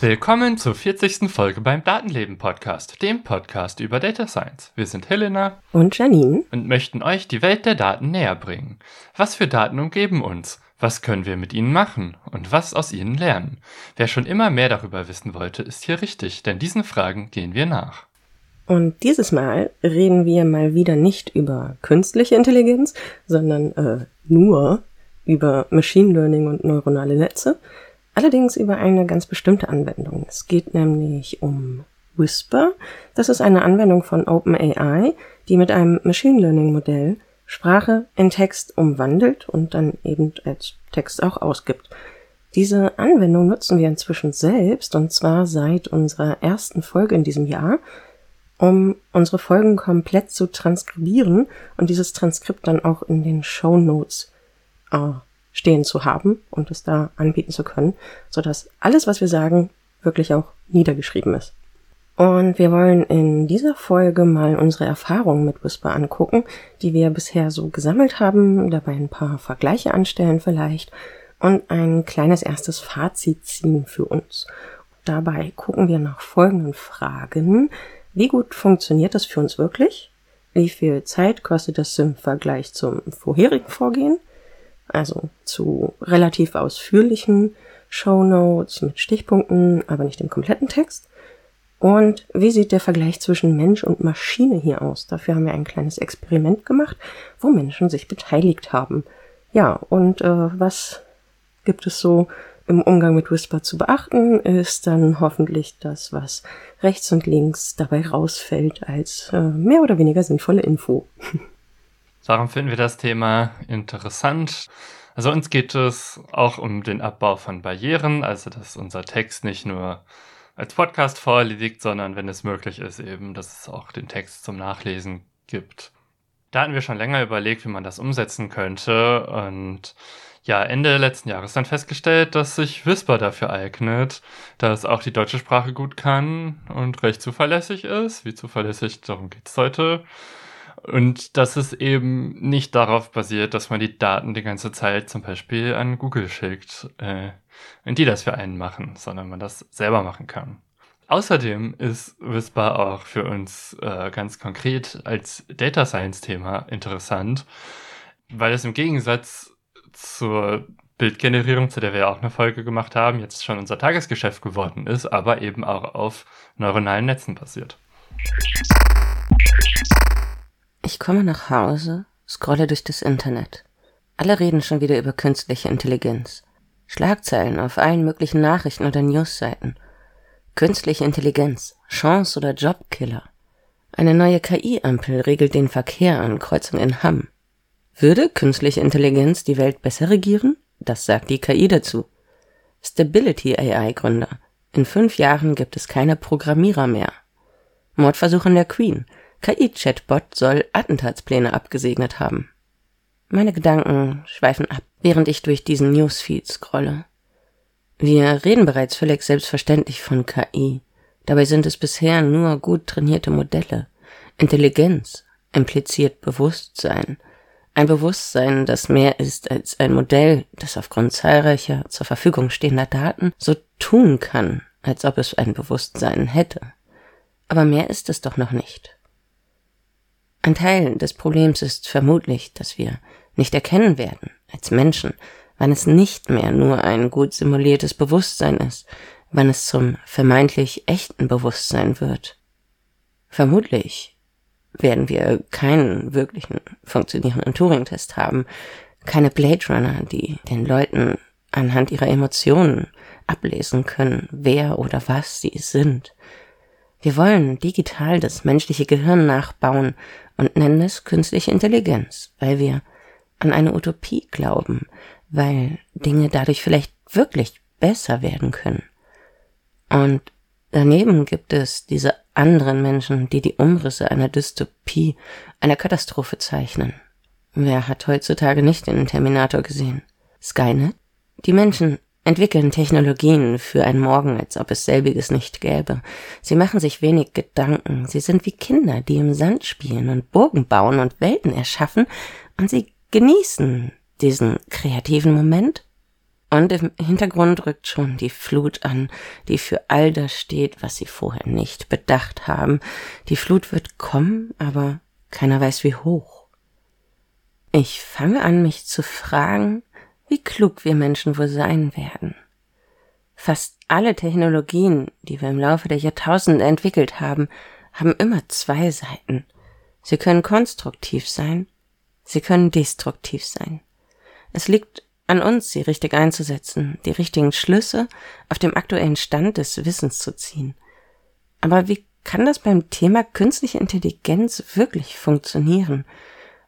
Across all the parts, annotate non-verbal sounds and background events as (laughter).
Willkommen zur 40. Folge beim Datenleben Podcast, dem Podcast über Data Science. Wir sind Helena und Janine und möchten euch die Welt der Daten näher bringen. Was für Daten umgeben uns? Was können wir mit ihnen machen und was aus ihnen lernen? Wer schon immer mehr darüber wissen wollte, ist hier richtig, denn diesen Fragen gehen wir nach. Und dieses Mal reden wir mal wieder nicht über künstliche Intelligenz, sondern äh, nur über Machine Learning und neuronale Netze, allerdings über eine ganz bestimmte Anwendung. Es geht nämlich um Whisper. Das ist eine Anwendung von OpenAI, die mit einem Machine Learning Modell Sprache in Text umwandelt und dann eben als Text auch ausgibt. Diese Anwendung nutzen wir inzwischen selbst und zwar seit unserer ersten Folge in diesem Jahr, um unsere Folgen komplett zu transkribieren und dieses Transkript dann auch in den Show Notes äh, stehen zu haben und es da anbieten zu können, sodass alles, was wir sagen, wirklich auch niedergeschrieben ist. Und wir wollen in dieser Folge mal unsere Erfahrungen mit Whisper angucken, die wir bisher so gesammelt haben, dabei ein paar Vergleiche anstellen vielleicht und ein kleines erstes Fazit ziehen für uns. Dabei gucken wir nach folgenden Fragen. Wie gut funktioniert das für uns wirklich? Wie viel Zeit kostet das im Vergleich zum vorherigen Vorgehen? Also zu relativ ausführlichen Show Notes mit Stichpunkten, aber nicht im kompletten Text. Und wie sieht der Vergleich zwischen Mensch und Maschine hier aus? Dafür haben wir ein kleines Experiment gemacht, wo Menschen sich beteiligt haben. Ja, und äh, was gibt es so im Umgang mit Whisper zu beachten, ist dann hoffentlich das, was rechts und links dabei rausfällt als äh, mehr oder weniger sinnvolle Info. (laughs) Warum finden wir das Thema interessant? Also uns geht es auch um den Abbau von Barrieren, also dass unser Text nicht nur als Podcast vorliegt, sondern wenn es möglich ist, eben, dass es auch den Text zum Nachlesen gibt. Da hatten wir schon länger überlegt, wie man das umsetzen könnte und ja, Ende letzten Jahres dann festgestellt, dass sich Whisper dafür eignet, dass auch die deutsche Sprache gut kann und recht zuverlässig ist. Wie zuverlässig, darum geht es heute. Und dass es eben nicht darauf basiert, dass man die Daten die ganze Zeit zum Beispiel an Google schickt. Äh, wenn die das für einen machen, sondern man das selber machen kann. Außerdem ist Whisper auch für uns äh, ganz konkret als Data Science Thema interessant, weil es im Gegensatz zur Bildgenerierung, zu der wir auch eine Folge gemacht haben, jetzt schon unser Tagesgeschäft geworden ist, aber eben auch auf neuronalen Netzen basiert. Ich komme nach Hause, scrolle durch das Internet. Alle reden schon wieder über künstliche Intelligenz. Schlagzeilen auf allen möglichen Nachrichten oder Newsseiten. Künstliche Intelligenz, Chance oder Jobkiller. Eine neue KI-Ampel regelt den Verkehr an Kreuzungen in Hamm. Würde künstliche Intelligenz die Welt besser regieren? Das sagt die KI dazu. Stability AI Gründer. In fünf Jahren gibt es keine Programmierer mehr. Mordversuch an der Queen. KI-Chatbot soll Attentatspläne abgesegnet haben. Meine Gedanken schweifen ab, während ich durch diesen Newsfeed scrolle. Wir reden bereits völlig selbstverständlich von KI. Dabei sind es bisher nur gut trainierte Modelle. Intelligenz impliziert Bewusstsein. Ein Bewusstsein, das mehr ist als ein Modell, das aufgrund zahlreicher zur Verfügung stehender Daten so tun kann, als ob es ein Bewusstsein hätte. Aber mehr ist es doch noch nicht. Ein Teil des Problems ist vermutlich, dass wir nicht erkennen werden als Menschen, wann es nicht mehr nur ein gut simuliertes Bewusstsein ist, wann es zum vermeintlich echten Bewusstsein wird. Vermutlich werden wir keinen wirklichen funktionierenden Turing-Test haben, keine Blade Runner, die den Leuten anhand ihrer Emotionen ablesen können, wer oder was sie sind. Wir wollen digital das menschliche Gehirn nachbauen und nennen es künstliche Intelligenz, weil wir an eine Utopie glauben, weil Dinge dadurch vielleicht wirklich besser werden können. Und daneben gibt es diese anderen Menschen, die die Umrisse einer Dystopie, einer Katastrophe zeichnen. Wer hat heutzutage nicht den Terminator gesehen? Skynet? Die Menschen entwickeln Technologien für ein Morgen, als ob es selbiges nicht gäbe. Sie machen sich wenig Gedanken. Sie sind wie Kinder, die im Sand spielen und Burgen bauen und Welten erschaffen, und sie genießen diesen kreativen Moment. Und im Hintergrund rückt schon die Flut an, die für all das steht, was sie vorher nicht bedacht haben. Die Flut wird kommen, aber keiner weiß wie hoch. Ich fange an, mich zu fragen, wie klug wir Menschen wohl sein werden. Fast alle Technologien, die wir im Laufe der Jahrtausende entwickelt haben, haben immer zwei Seiten. Sie können konstruktiv sein, sie können destruktiv sein. Es liegt an uns, sie richtig einzusetzen, die richtigen Schlüsse auf dem aktuellen Stand des Wissens zu ziehen. Aber wie kann das beim Thema künstliche Intelligenz wirklich funktionieren,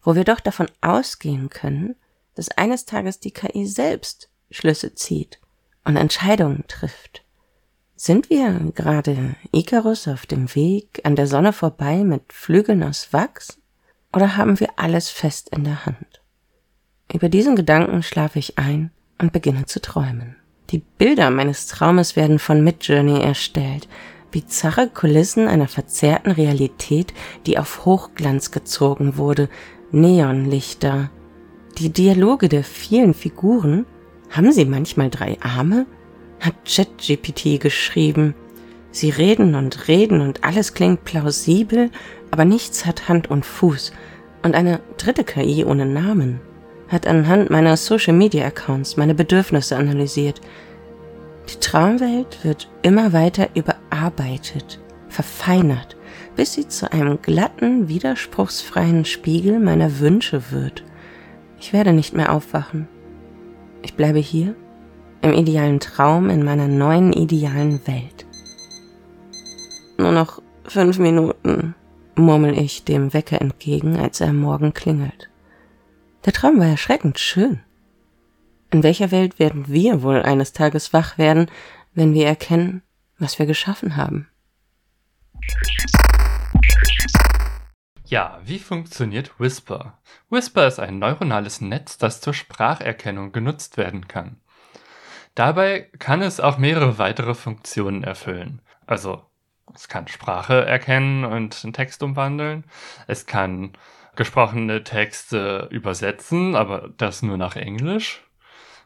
wo wir doch davon ausgehen können, dass eines Tages die KI selbst Schlüsse zieht und Entscheidungen trifft. Sind wir gerade Icarus auf dem Weg an der Sonne vorbei mit Flügeln aus Wachs? Oder haben wir alles fest in der Hand? Über diesen Gedanken schlafe ich ein und beginne zu träumen. Die Bilder meines Traumes werden von Midjourney erstellt, bizarre Kulissen einer verzerrten Realität, die auf Hochglanz gezogen wurde, Neonlichter, die Dialoge der vielen Figuren, haben sie manchmal drei Arme? Hat ChatGPT geschrieben. Sie reden und reden und alles klingt plausibel, aber nichts hat Hand und Fuß. Und eine dritte KI ohne Namen hat anhand meiner Social Media Accounts meine Bedürfnisse analysiert. Die Traumwelt wird immer weiter überarbeitet, verfeinert, bis sie zu einem glatten, widerspruchsfreien Spiegel meiner Wünsche wird. Ich werde nicht mehr aufwachen. Ich bleibe hier, im idealen Traum, in meiner neuen idealen Welt. Nur noch fünf Minuten, murmel ich dem Wecker entgegen, als er morgen klingelt. Der Traum war erschreckend schön. In welcher Welt werden wir wohl eines Tages wach werden, wenn wir erkennen, was wir geschaffen haben? Ja, wie funktioniert Whisper? Whisper ist ein neuronales Netz, das zur Spracherkennung genutzt werden kann. Dabei kann es auch mehrere weitere Funktionen erfüllen. Also, es kann Sprache erkennen und in Text umwandeln. Es kann gesprochene Texte übersetzen, aber das nur nach Englisch.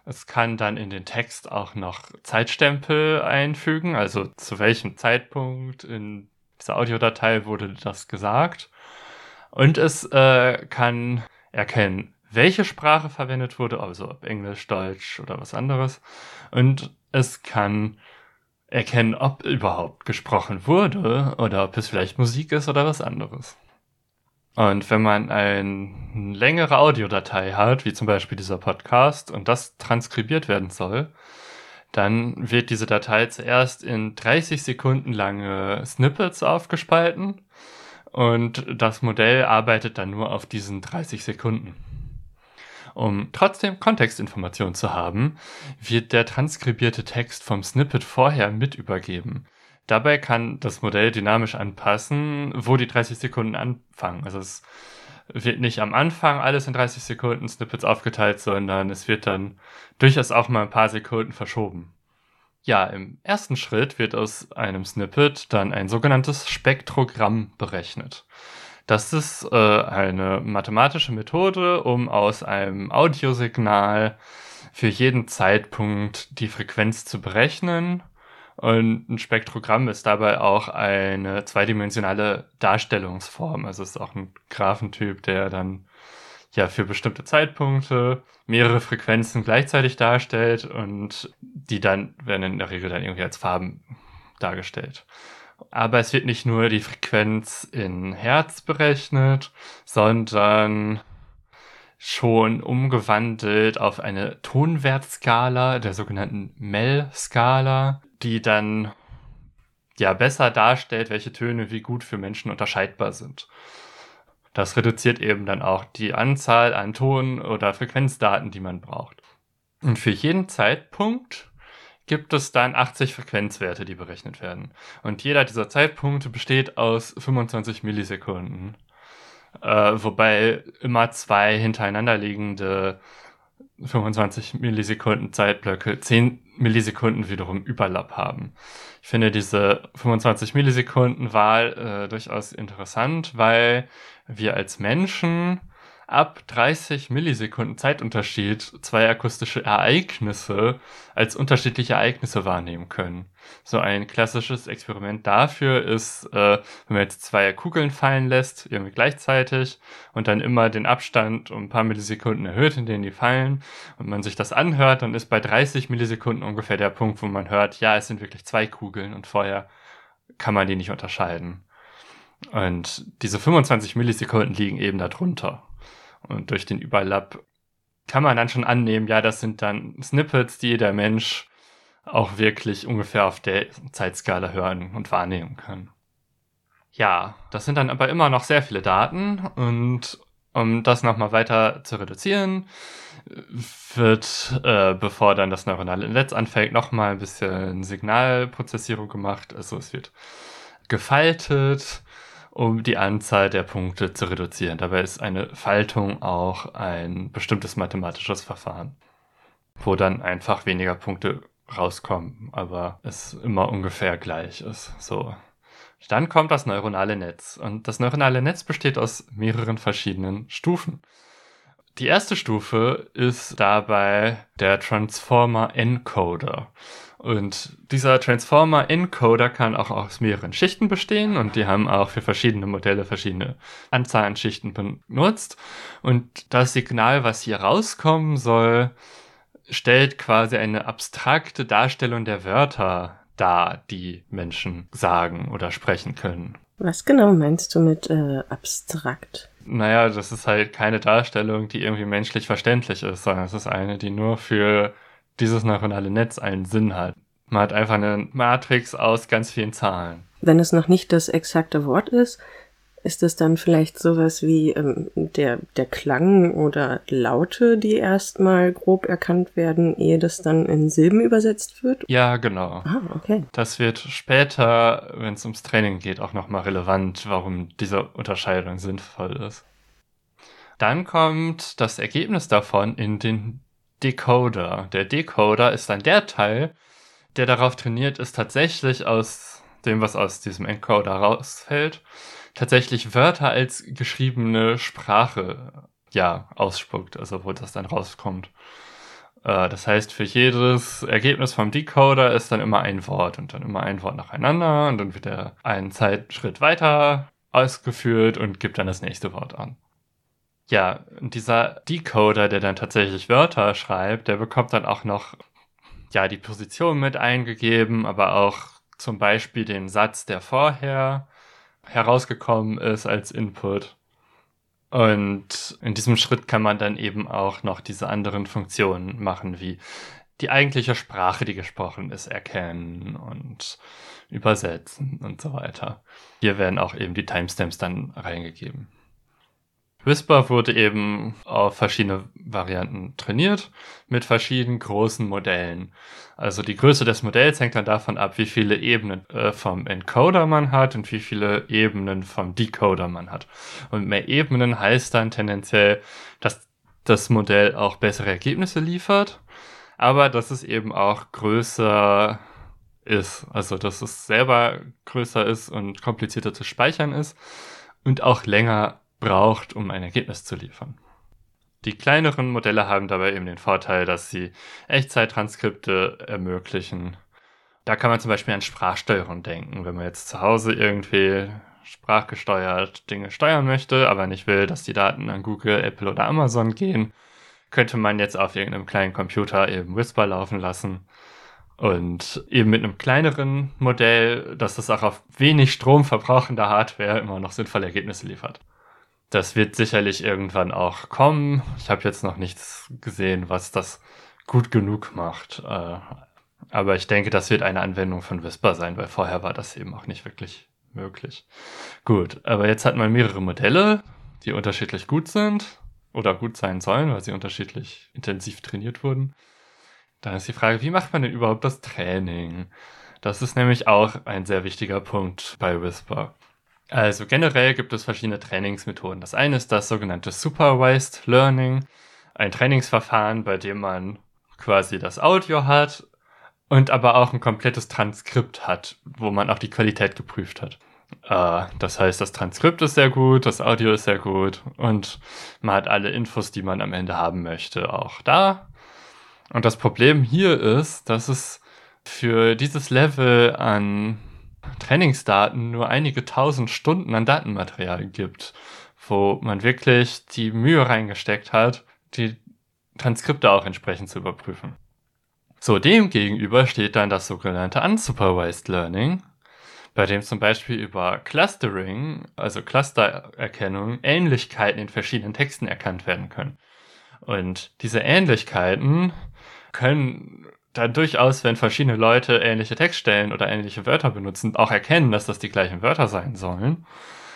Es kann dann in den Text auch noch Zeitstempel einfügen, also zu welchem Zeitpunkt in dieser Audiodatei wurde das gesagt. Und es äh, kann erkennen, welche Sprache verwendet wurde, also ob Englisch, Deutsch oder was anderes. Und es kann erkennen, ob überhaupt gesprochen wurde oder ob es vielleicht Musik ist oder was anderes. Und wenn man eine längere Audiodatei hat, wie zum Beispiel dieser Podcast, und das transkribiert werden soll, dann wird diese Datei zuerst in 30 Sekunden lange Snippets aufgespalten und das Modell arbeitet dann nur auf diesen 30 Sekunden. Um trotzdem Kontextinformation zu haben, wird der transkribierte Text vom Snippet vorher mit übergeben. Dabei kann das Modell dynamisch anpassen, wo die 30 Sekunden anfangen. Also es wird nicht am Anfang alles in 30 Sekunden Snippets aufgeteilt, sondern es wird dann durchaus auch mal ein paar Sekunden verschoben. Ja, im ersten Schritt wird aus einem Snippet dann ein sogenanntes Spektrogramm berechnet. Das ist äh, eine mathematische Methode, um aus einem Audiosignal für jeden Zeitpunkt die Frequenz zu berechnen. Und ein Spektrogramm ist dabei auch eine zweidimensionale Darstellungsform. Also es ist auch ein Graphentyp, der dann ja für bestimmte Zeitpunkte mehrere Frequenzen gleichzeitig darstellt und die dann werden in der Regel dann irgendwie als Farben dargestellt. Aber es wird nicht nur die Frequenz in Hertz berechnet, sondern schon umgewandelt auf eine Tonwertskala der sogenannten Mel-Skala, die dann ja besser darstellt, welche Töne wie gut für Menschen unterscheidbar sind. Das reduziert eben dann auch die Anzahl an Ton- oder Frequenzdaten, die man braucht. Und für jeden Zeitpunkt gibt es dann 80 Frequenzwerte, die berechnet werden. Und jeder dieser Zeitpunkte besteht aus 25 Millisekunden. Äh, wobei immer zwei hintereinander liegende 25 Millisekunden Zeitblöcke 10 Millisekunden wiederum Überlapp haben. Ich finde diese 25 Millisekunden Wahl äh, durchaus interessant, weil wir als Menschen ab 30 Millisekunden Zeitunterschied zwei akustische Ereignisse als unterschiedliche Ereignisse wahrnehmen können. So ein klassisches Experiment dafür ist, äh, wenn man jetzt zwei Kugeln fallen lässt, irgendwie gleichzeitig und dann immer den Abstand um ein paar Millisekunden erhöht, in denen die fallen und man sich das anhört, dann ist bei 30 Millisekunden ungefähr der Punkt, wo man hört, ja, es sind wirklich zwei Kugeln und vorher kann man die nicht unterscheiden. Und diese 25 Millisekunden liegen eben darunter. Und durch den Überlapp kann man dann schon annehmen, ja, das sind dann Snippets, die jeder Mensch auch wirklich ungefähr auf der Zeitskala hören und wahrnehmen kann. Ja, das sind dann aber immer noch sehr viele Daten und um das nochmal weiter zu reduzieren, wird, äh, bevor dann das neuronale Netz anfängt, nochmal ein bisschen Signalprozessierung gemacht. Also es wird gefaltet um die Anzahl der Punkte zu reduzieren. Dabei ist eine Faltung auch ein bestimmtes mathematisches Verfahren, wo dann einfach weniger Punkte rauskommen, aber es immer ungefähr gleich ist. So. Dann kommt das neuronale Netz und das neuronale Netz besteht aus mehreren verschiedenen Stufen. Die erste Stufe ist dabei der Transformer Encoder. Und dieser Transformer-Encoder kann auch aus mehreren Schichten bestehen und die haben auch für verschiedene Modelle verschiedene Anzahl an Schichten benutzt. Und das Signal, was hier rauskommen soll, stellt quasi eine abstrakte Darstellung der Wörter dar, die Menschen sagen oder sprechen können. Was genau meinst du mit äh, abstrakt? Naja, das ist halt keine Darstellung, die irgendwie menschlich verständlich ist, sondern es ist eine, die nur für dieses neuronale Netz einen Sinn hat. Man hat einfach eine Matrix aus ganz vielen Zahlen. Wenn es noch nicht das exakte Wort ist, ist es dann vielleicht sowas wie ähm, der, der Klang oder Laute, die erstmal grob erkannt werden, ehe das dann in Silben übersetzt wird? Ja, genau. Ah, okay. Das wird später, wenn es ums Training geht, auch nochmal relevant, warum diese Unterscheidung sinnvoll ist. Dann kommt das Ergebnis davon in den Decoder. Der Decoder ist dann der Teil, der darauf trainiert ist, tatsächlich aus dem, was aus diesem Encoder rausfällt, tatsächlich Wörter als geschriebene Sprache ja ausspuckt, also wo das dann rauskommt. Äh, das heißt, für jedes Ergebnis vom Decoder ist dann immer ein Wort und dann immer ein Wort nacheinander und dann wird er einen Zeitschritt weiter ausgeführt und gibt dann das nächste Wort an. Ja, dieser Decoder, der dann tatsächlich Wörter schreibt, der bekommt dann auch noch ja die Position mit eingegeben, aber auch zum Beispiel den Satz, der vorher herausgekommen ist als Input. Und in diesem Schritt kann man dann eben auch noch diese anderen Funktionen machen, wie die eigentliche Sprache, die gesprochen ist, erkennen und übersetzen und so weiter. Hier werden auch eben die Timestamps dann reingegeben. Whisper wurde eben auf verschiedene Varianten trainiert mit verschiedenen großen Modellen. Also die Größe des Modells hängt dann davon ab, wie viele Ebenen äh, vom Encoder man hat und wie viele Ebenen vom Decoder man hat. Und mehr Ebenen heißt dann tendenziell, dass das Modell auch bessere Ergebnisse liefert, aber dass es eben auch größer ist. Also dass es selber größer ist und komplizierter zu speichern ist und auch länger braucht, um ein Ergebnis zu liefern. Die kleineren Modelle haben dabei eben den Vorteil, dass sie Echtzeittranskripte ermöglichen. Da kann man zum Beispiel an Sprachsteuerung denken. Wenn man jetzt zu Hause irgendwie sprachgesteuert Dinge steuern möchte, aber nicht will, dass die Daten an Google, Apple oder Amazon gehen, könnte man jetzt auf irgendeinem kleinen Computer eben Whisper laufen lassen. Und eben mit einem kleineren Modell, dass das auch auf wenig stromverbrauchender Hardware immer noch sinnvolle Ergebnisse liefert. Das wird sicherlich irgendwann auch kommen. Ich habe jetzt noch nichts gesehen, was das gut genug macht. Äh, aber ich denke, das wird eine Anwendung von Whisper sein, weil vorher war das eben auch nicht wirklich möglich. Gut, aber jetzt hat man mehrere Modelle, die unterschiedlich gut sind oder gut sein sollen, weil sie unterschiedlich intensiv trainiert wurden. Dann ist die Frage, wie macht man denn überhaupt das Training? Das ist nämlich auch ein sehr wichtiger Punkt bei Whisper. Also generell gibt es verschiedene Trainingsmethoden. Das eine ist das sogenannte Supervised Learning. ein Trainingsverfahren, bei dem man quasi das Audio hat und aber auch ein komplettes Transkript hat, wo man auch die Qualität geprüft hat. Äh, das heißt, das Transkript ist sehr gut, das Audio ist sehr gut und man hat alle Infos, die man am Ende haben möchte, auch da. Und das Problem hier ist, dass es für dieses Level an Trainingsdaten nur einige tausend Stunden an Datenmaterial gibt, wo man wirklich die Mühe reingesteckt hat, die Transkripte auch entsprechend zu überprüfen. So, dem gegenüber steht dann das sogenannte Unsupervised Learning, bei dem zum Beispiel über Clustering, also Clustererkennung, Ähnlichkeiten in verschiedenen Texten erkannt werden können. Und diese Ähnlichkeiten können dann durchaus, wenn verschiedene Leute ähnliche Textstellen oder ähnliche Wörter benutzen, auch erkennen, dass das die gleichen Wörter sein sollen.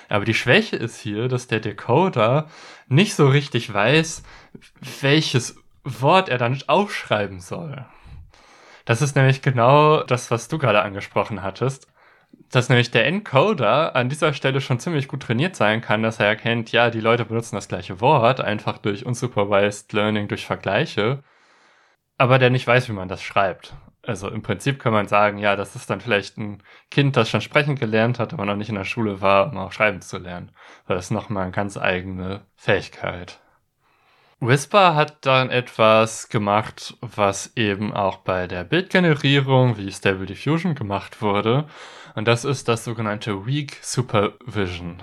Aber die Schwäche ist hier, dass der Decoder nicht so richtig weiß, welches Wort er dann aufschreiben soll. Das ist nämlich genau das, was du gerade angesprochen hattest. Dass nämlich der Encoder an dieser Stelle schon ziemlich gut trainiert sein kann, dass er erkennt, ja, die Leute benutzen das gleiche Wort, einfach durch unsupervised Learning, durch Vergleiche, aber der nicht weiß, wie man das schreibt. Also im Prinzip kann man sagen, ja, das ist dann vielleicht ein Kind, das schon sprechen gelernt hat, aber noch nicht in der Schule war, um auch schreiben zu lernen. Das ist nochmal eine ganz eigene Fähigkeit. Whisper hat dann etwas gemacht, was eben auch bei der Bildgenerierung wie Stable Diffusion gemacht wurde. Und das ist das sogenannte Weak Supervision.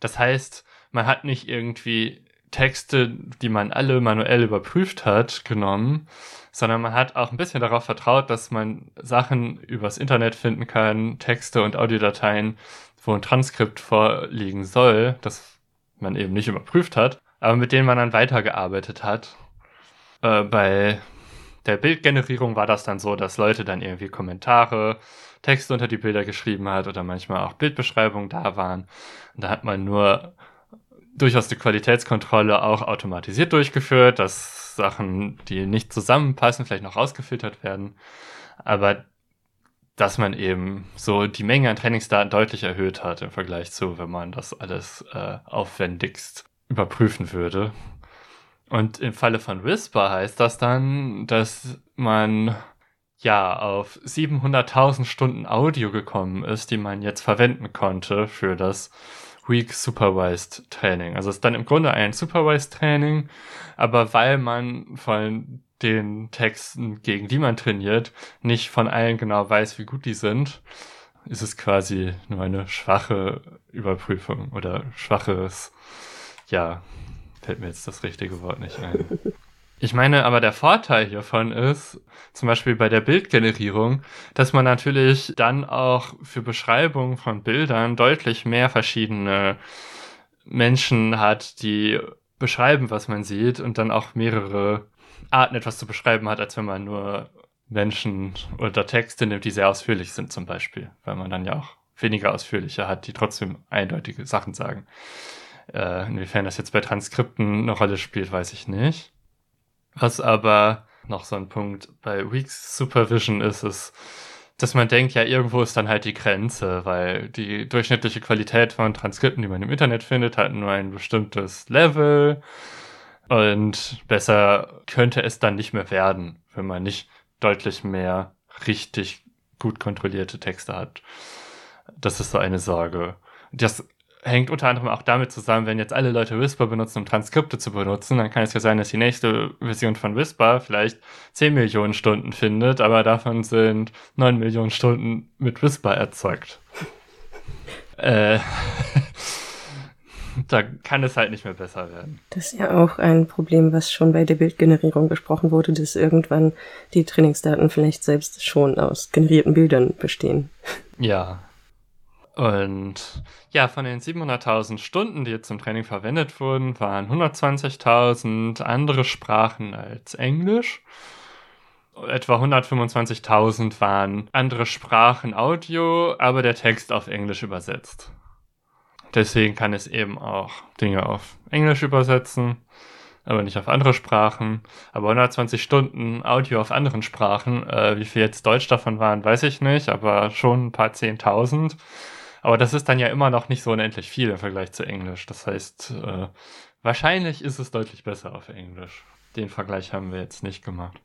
Das heißt, man hat nicht irgendwie Texte, die man alle manuell überprüft hat, genommen, sondern man hat auch ein bisschen darauf vertraut, dass man Sachen übers Internet finden kann, Texte und Audiodateien, wo ein Transkript vorliegen soll, das man eben nicht überprüft hat aber mit denen man dann weitergearbeitet hat. Äh, bei der Bildgenerierung war das dann so, dass Leute dann irgendwie Kommentare, Texte unter die Bilder geschrieben hat oder manchmal auch Bildbeschreibungen da waren. Und da hat man nur durchaus die Qualitätskontrolle auch automatisiert durchgeführt, dass Sachen, die nicht zusammenpassen, vielleicht noch rausgefiltert werden. Aber dass man eben so die Menge an Trainingsdaten deutlich erhöht hat im Vergleich zu, wenn man das alles äh, aufwendigst überprüfen würde. Und im Falle von Whisper heißt das dann, dass man ja auf 700.000 Stunden Audio gekommen ist, die man jetzt verwenden konnte für das Weak Supervised Training. Also es ist dann im Grunde ein Supervised Training, aber weil man von den Texten, gegen die man trainiert, nicht von allen genau weiß, wie gut die sind, ist es quasi nur eine schwache Überprüfung oder schwaches ja, fällt mir jetzt das richtige Wort nicht ein. (laughs) Ich meine, aber der Vorteil hiervon ist, zum Beispiel bei der Bildgenerierung, dass man natürlich dann auch für Beschreibungen von Bildern deutlich mehr verschiedene Menschen hat, die beschreiben, was man sieht und dann auch mehrere Arten etwas zu beschreiben hat, als wenn man nur Menschen oder Texte nimmt, die sehr ausführlich sind zum Beispiel, weil man dann ja auch weniger ausführliche hat, die trotzdem eindeutige Sachen sagen. Äh, inwiefern das jetzt bei Transkripten eine Rolle spielt, weiß ich nicht. Was aber noch so ein Punkt bei Weeks Supervision ist, ist, dass man denkt, ja, irgendwo ist dann halt die Grenze, weil die durchschnittliche Qualität von Transkripten, die man im Internet findet, hat nur ein bestimmtes Level und besser könnte es dann nicht mehr werden, wenn man nicht deutlich mehr richtig gut kontrollierte Texte hat. Das ist so eine Sorge. Das hängt unter anderem auch damit zusammen, wenn jetzt alle Leute Whisper benutzen, um Transkripte zu benutzen, dann kann es ja sein, dass die nächste Version von Whisper vielleicht 10 Millionen Stunden findet, aber davon sind 9 Millionen Stunden mit Whisper erzeugt. (laughs) äh, (laughs) da kann es halt nicht mehr besser werden. Das ist ja auch ein Problem, was schon bei der Bildgenerierung besprochen wurde, dass irgendwann die Trainingsdaten vielleicht selbst schon aus generierten Bildern bestehen. Ja, und ja, von den 700.000 Stunden, die jetzt zum Training verwendet wurden, waren 120.000 andere Sprachen als Englisch. Etwa 125.000 waren andere Sprachen Audio, aber der Text auf Englisch übersetzt. Deswegen kann es eben auch Dinge auf Englisch übersetzen, aber nicht auf andere Sprachen. Aber 120 Stunden Audio auf anderen Sprachen, äh, wie viel jetzt Deutsch davon waren, weiß ich nicht, aber schon ein paar Zehntausend. Aber das ist dann ja immer noch nicht so unendlich viel im Vergleich zu Englisch. Das heißt, äh, wahrscheinlich ist es deutlich besser auf Englisch. den Vergleich haben wir jetzt nicht gemacht.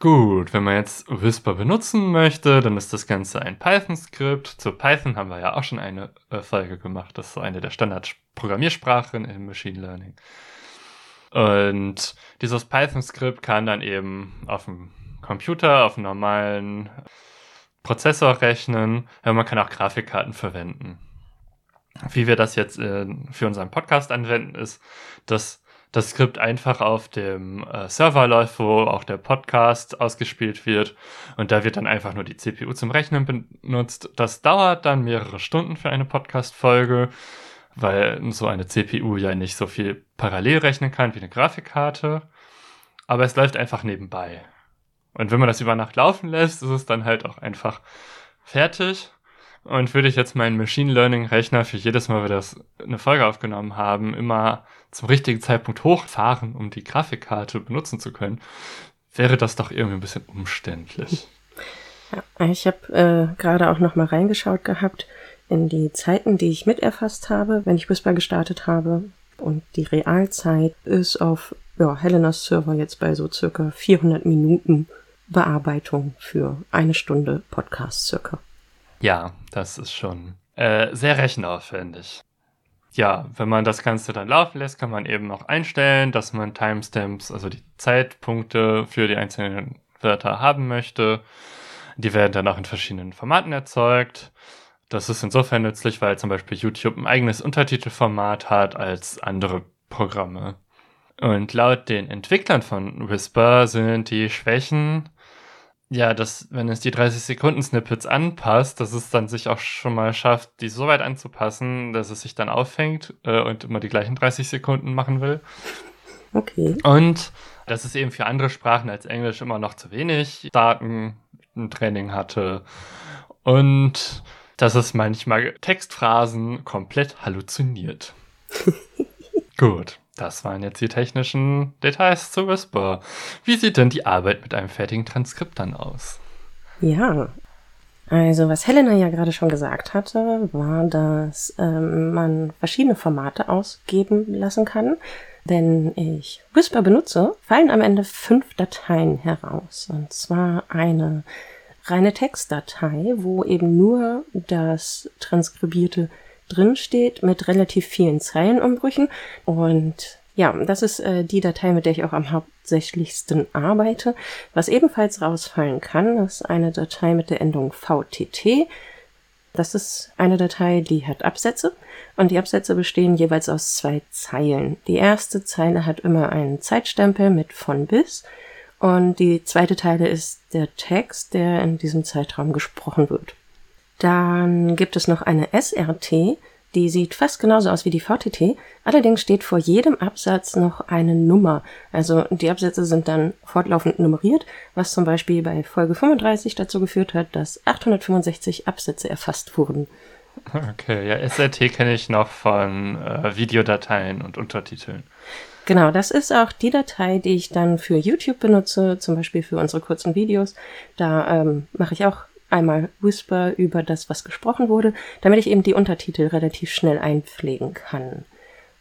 Gut, wenn man jetzt Whisper benutzen möchte, dann ist das Ganze ein Python-Skript. Zu Python haben wir ja auch schon eine äh, Folge gemacht. Das ist so eine der Standard-Programmiersprachen im Machine Learning. Und dieses Python-Skript kann dann eben auf dem Computer, auf einem normalen Prozessor rechnen. Ja, man kann auch Grafikkarten verwenden. Wie wir das jetzt äh, für unseren Podcast anwenden, ist, dass das Skript einfach auf dem äh, Server läuft, wo auch der Podcast ausgespielt wird. Und da wird dann einfach nur die CPU zum Rechnen benutzt. Das dauert dann mehrere Stunden für eine Podcast-Folge, weil so eine CPU ja nicht so viel parallel rechnen kann wie eine Grafikkarte. Aber es läuft einfach nebenbei. Und wenn man das über Nacht laufen lässt, ist es dann halt auch einfach fertig. Und würde ich jetzt meinen Machine Learning Rechner für jedes Mal, wenn wir das eine Folge aufgenommen haben, immer zum richtigen Zeitpunkt hochfahren, um die Grafikkarte benutzen zu können, wäre das doch irgendwie ein bisschen umständlich. Ja, ich habe äh, gerade auch noch mal reingeschaut gehabt in die Zeiten, die ich miterfasst habe, wenn ich Whisper gestartet habe. Und die Realzeit ist auf ja, Helenas Server jetzt bei so circa 400 Minuten Bearbeitung für eine Stunde Podcast circa. Ja, das ist schon äh, sehr rechenaufwendig. Ja, wenn man das Ganze dann laufen lässt, kann man eben noch einstellen, dass man Timestamps, also die Zeitpunkte für die einzelnen Wörter haben möchte. Die werden dann auch in verschiedenen Formaten erzeugt. Das ist insofern nützlich, weil zum Beispiel YouTube ein eigenes Untertitelformat hat als andere Programme. Und laut den Entwicklern von Whisper sind die Schwächen ja, dass, wenn es die 30-Sekunden-Snippets anpasst, dass es dann sich auch schon mal schafft, die so weit anzupassen, dass es sich dann auffängt äh, und immer die gleichen 30 Sekunden machen will. Okay. Und dass es eben für andere Sprachen als Englisch immer noch zu wenig Daten im Training hatte. Und dass es manchmal Textphrasen komplett halluziniert. (laughs) Gut. Das waren jetzt die technischen Details zu Whisper. Wie sieht denn die Arbeit mit einem fertigen Transkript dann aus? Ja, also was Helena ja gerade schon gesagt hatte, war, dass ähm, man verschiedene Formate ausgeben lassen kann. Wenn ich Whisper benutze, fallen am Ende fünf Dateien heraus. Und zwar eine reine Textdatei, wo eben nur das transkribierte drin steht mit relativ vielen Zeilenumbrüchen. Und ja, das ist äh, die Datei, mit der ich auch am hauptsächlichsten arbeite. Was ebenfalls rausfallen kann, ist eine Datei mit der Endung VTT. Das ist eine Datei, die hat Absätze und die Absätze bestehen jeweils aus zwei Zeilen. Die erste Zeile hat immer einen Zeitstempel mit von bis und die zweite Teile ist der Text, der in diesem Zeitraum gesprochen wird. Dann gibt es noch eine SRT, die sieht fast genauso aus wie die VTT, allerdings steht vor jedem Absatz noch eine Nummer. Also die Absätze sind dann fortlaufend nummeriert, was zum Beispiel bei Folge 35 dazu geführt hat, dass 865 Absätze erfasst wurden. Okay, ja, SRT kenne ich noch von äh, Videodateien und Untertiteln. Genau, das ist auch die Datei, die ich dann für YouTube benutze, zum Beispiel für unsere kurzen Videos. Da ähm, mache ich auch einmal Whisper über das, was gesprochen wurde, damit ich eben die Untertitel relativ schnell einpflegen kann.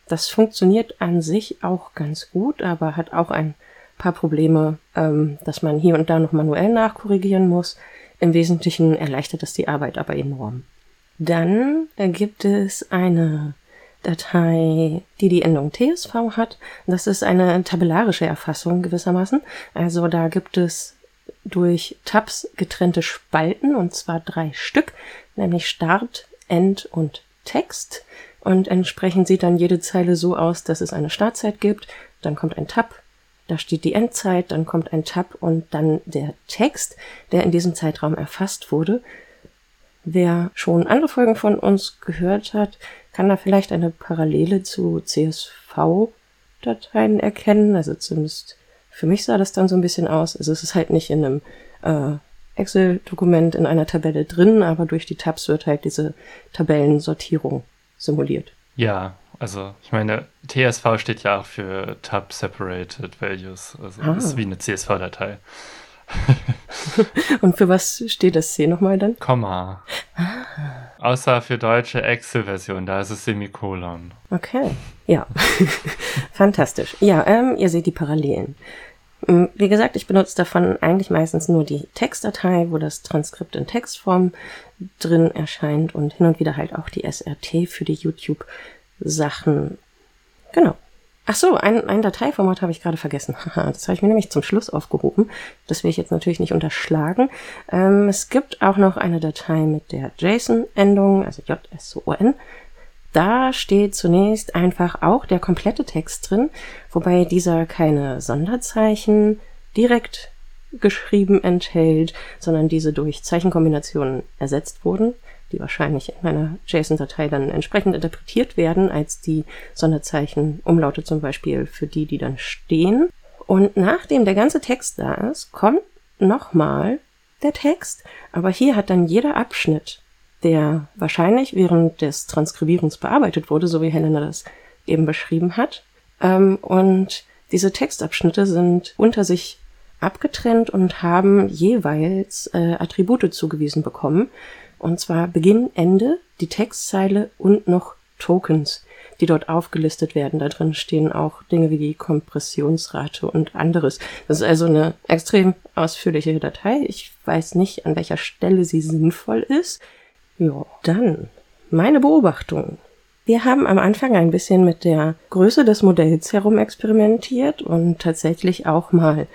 Das funktioniert an sich auch ganz gut, aber hat auch ein paar Probleme, ähm, dass man hier und da noch manuell nachkorrigieren muss. Im Wesentlichen erleichtert das die Arbeit aber enorm. Dann gibt es eine Datei, die die Endung TSV hat. Das ist eine tabellarische Erfassung gewissermaßen. Also da gibt es durch Tabs getrennte Spalten, und zwar drei Stück, nämlich Start, End und Text. Und entsprechend sieht dann jede Zeile so aus, dass es eine Startzeit gibt, dann kommt ein Tab, da steht die Endzeit, dann kommt ein Tab und dann der Text, der in diesem Zeitraum erfasst wurde. Wer schon andere Folgen von uns gehört hat, kann da vielleicht eine Parallele zu CSV-Dateien erkennen, also zumindest für mich sah das dann so ein bisschen aus. Also es ist halt nicht in einem äh, Excel-Dokument in einer Tabelle drin, aber durch die Tabs wird halt diese Tabellensortierung simuliert. Ja, also ich meine, TSV steht ja auch für Tab Separated Values. Also ah. ist wie eine CSV-Datei. (laughs) Und für was steht das C nochmal dann? Komma. Ah. Außer für deutsche Excel-Version, da ist es Semikolon. Okay, ja. (laughs) Fantastisch. Ja, ähm, ihr seht die Parallelen. Ähm, wie gesagt, ich benutze davon eigentlich meistens nur die Textdatei, wo das Transkript in Textform drin erscheint und hin und wieder halt auch die SRT für die YouTube-Sachen. Genau. Ach so, ein, ein Dateiformat habe ich gerade vergessen. (laughs) das habe ich mir nämlich zum Schluss aufgehoben. Das will ich jetzt natürlich nicht unterschlagen. Ähm, es gibt auch noch eine Datei mit der JSON-Endung, also JSON. Da steht zunächst einfach auch der komplette Text drin, wobei dieser keine Sonderzeichen direkt geschrieben enthält, sondern diese durch Zeichenkombinationen ersetzt wurden die wahrscheinlich in meiner JSON-Datei dann entsprechend interpretiert werden als die Sonderzeichen, Umlaute zum Beispiel für die, die dann stehen. Und nachdem der ganze Text da ist, kommt nochmal der Text, aber hier hat dann jeder Abschnitt, der wahrscheinlich während des Transkribierens bearbeitet wurde, so wie Helena das eben beschrieben hat. Ähm, und diese Textabschnitte sind unter sich abgetrennt und haben jeweils äh, Attribute zugewiesen bekommen, und zwar Beginn, Ende, die Textzeile und noch Tokens, die dort aufgelistet werden. Da drin stehen auch Dinge wie die Kompressionsrate und anderes. Das ist also eine extrem ausführliche Datei. Ich weiß nicht, an welcher Stelle sie sinnvoll ist. Ja, dann meine Beobachtung. Wir haben am Anfang ein bisschen mit der Größe des Modells herumexperimentiert und tatsächlich auch mal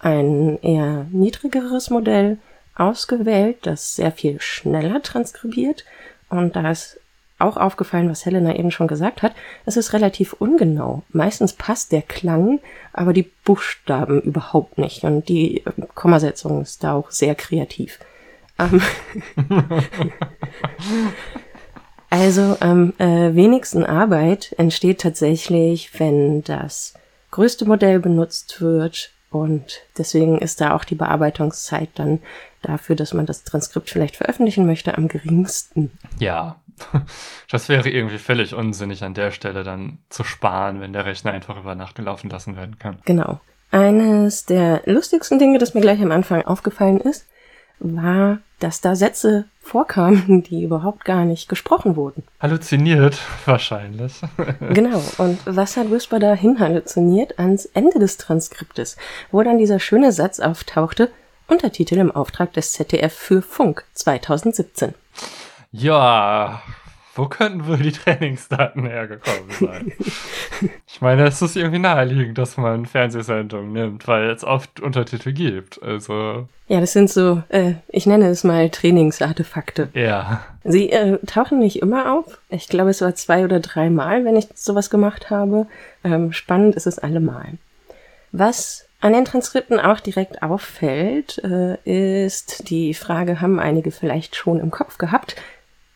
ein eher niedrigeres Modell ausgewählt, das sehr viel schneller transkribiert. Und da ist auch aufgefallen, was Helena eben schon gesagt hat, es ist relativ ungenau. Meistens passt der Klang, aber die Buchstaben überhaupt nicht. Und die äh, Kommasetzung ist da auch sehr kreativ. Ähm (laughs) also am äh, wenigsten Arbeit entsteht tatsächlich, wenn das größte Modell benutzt wird. Und deswegen ist da auch die Bearbeitungszeit dann dafür, dass man das Transkript vielleicht veröffentlichen möchte, am geringsten. Ja, (laughs) das wäre irgendwie völlig unsinnig an der Stelle dann zu sparen, wenn der Rechner einfach über Nacht gelaufen lassen werden kann. Genau. Eines der lustigsten Dinge, das mir gleich am Anfang aufgefallen ist, war, dass da Sätze vorkamen, (laughs) die überhaupt gar nicht gesprochen wurden. Halluziniert, (laughs) wahrscheinlich. (laughs) genau. Und was hat Whisper da hin halluziniert? Ans Ende des Transkriptes, wo dann dieser schöne Satz auftauchte, Untertitel im Auftrag des ZDF für Funk 2017. Ja, wo könnten wohl die (laughs) Trainingsdaten hergekommen sein? ich meine, es ist irgendwie naheliegend, dass man Fernsehsendungen nimmt, weil es oft Untertitel gibt. Also. Ja, das sind so, äh, ich nenne es mal Trainingsartefakte. Ja. Sie äh, tauchen nicht immer auf. Ich glaube, es war zwei oder dreimal, wenn ich sowas gemacht habe. Ähm, spannend ist es allemal. Was an den Transkripten auch direkt auffällt, äh, ist die Frage, haben einige vielleicht schon im Kopf gehabt,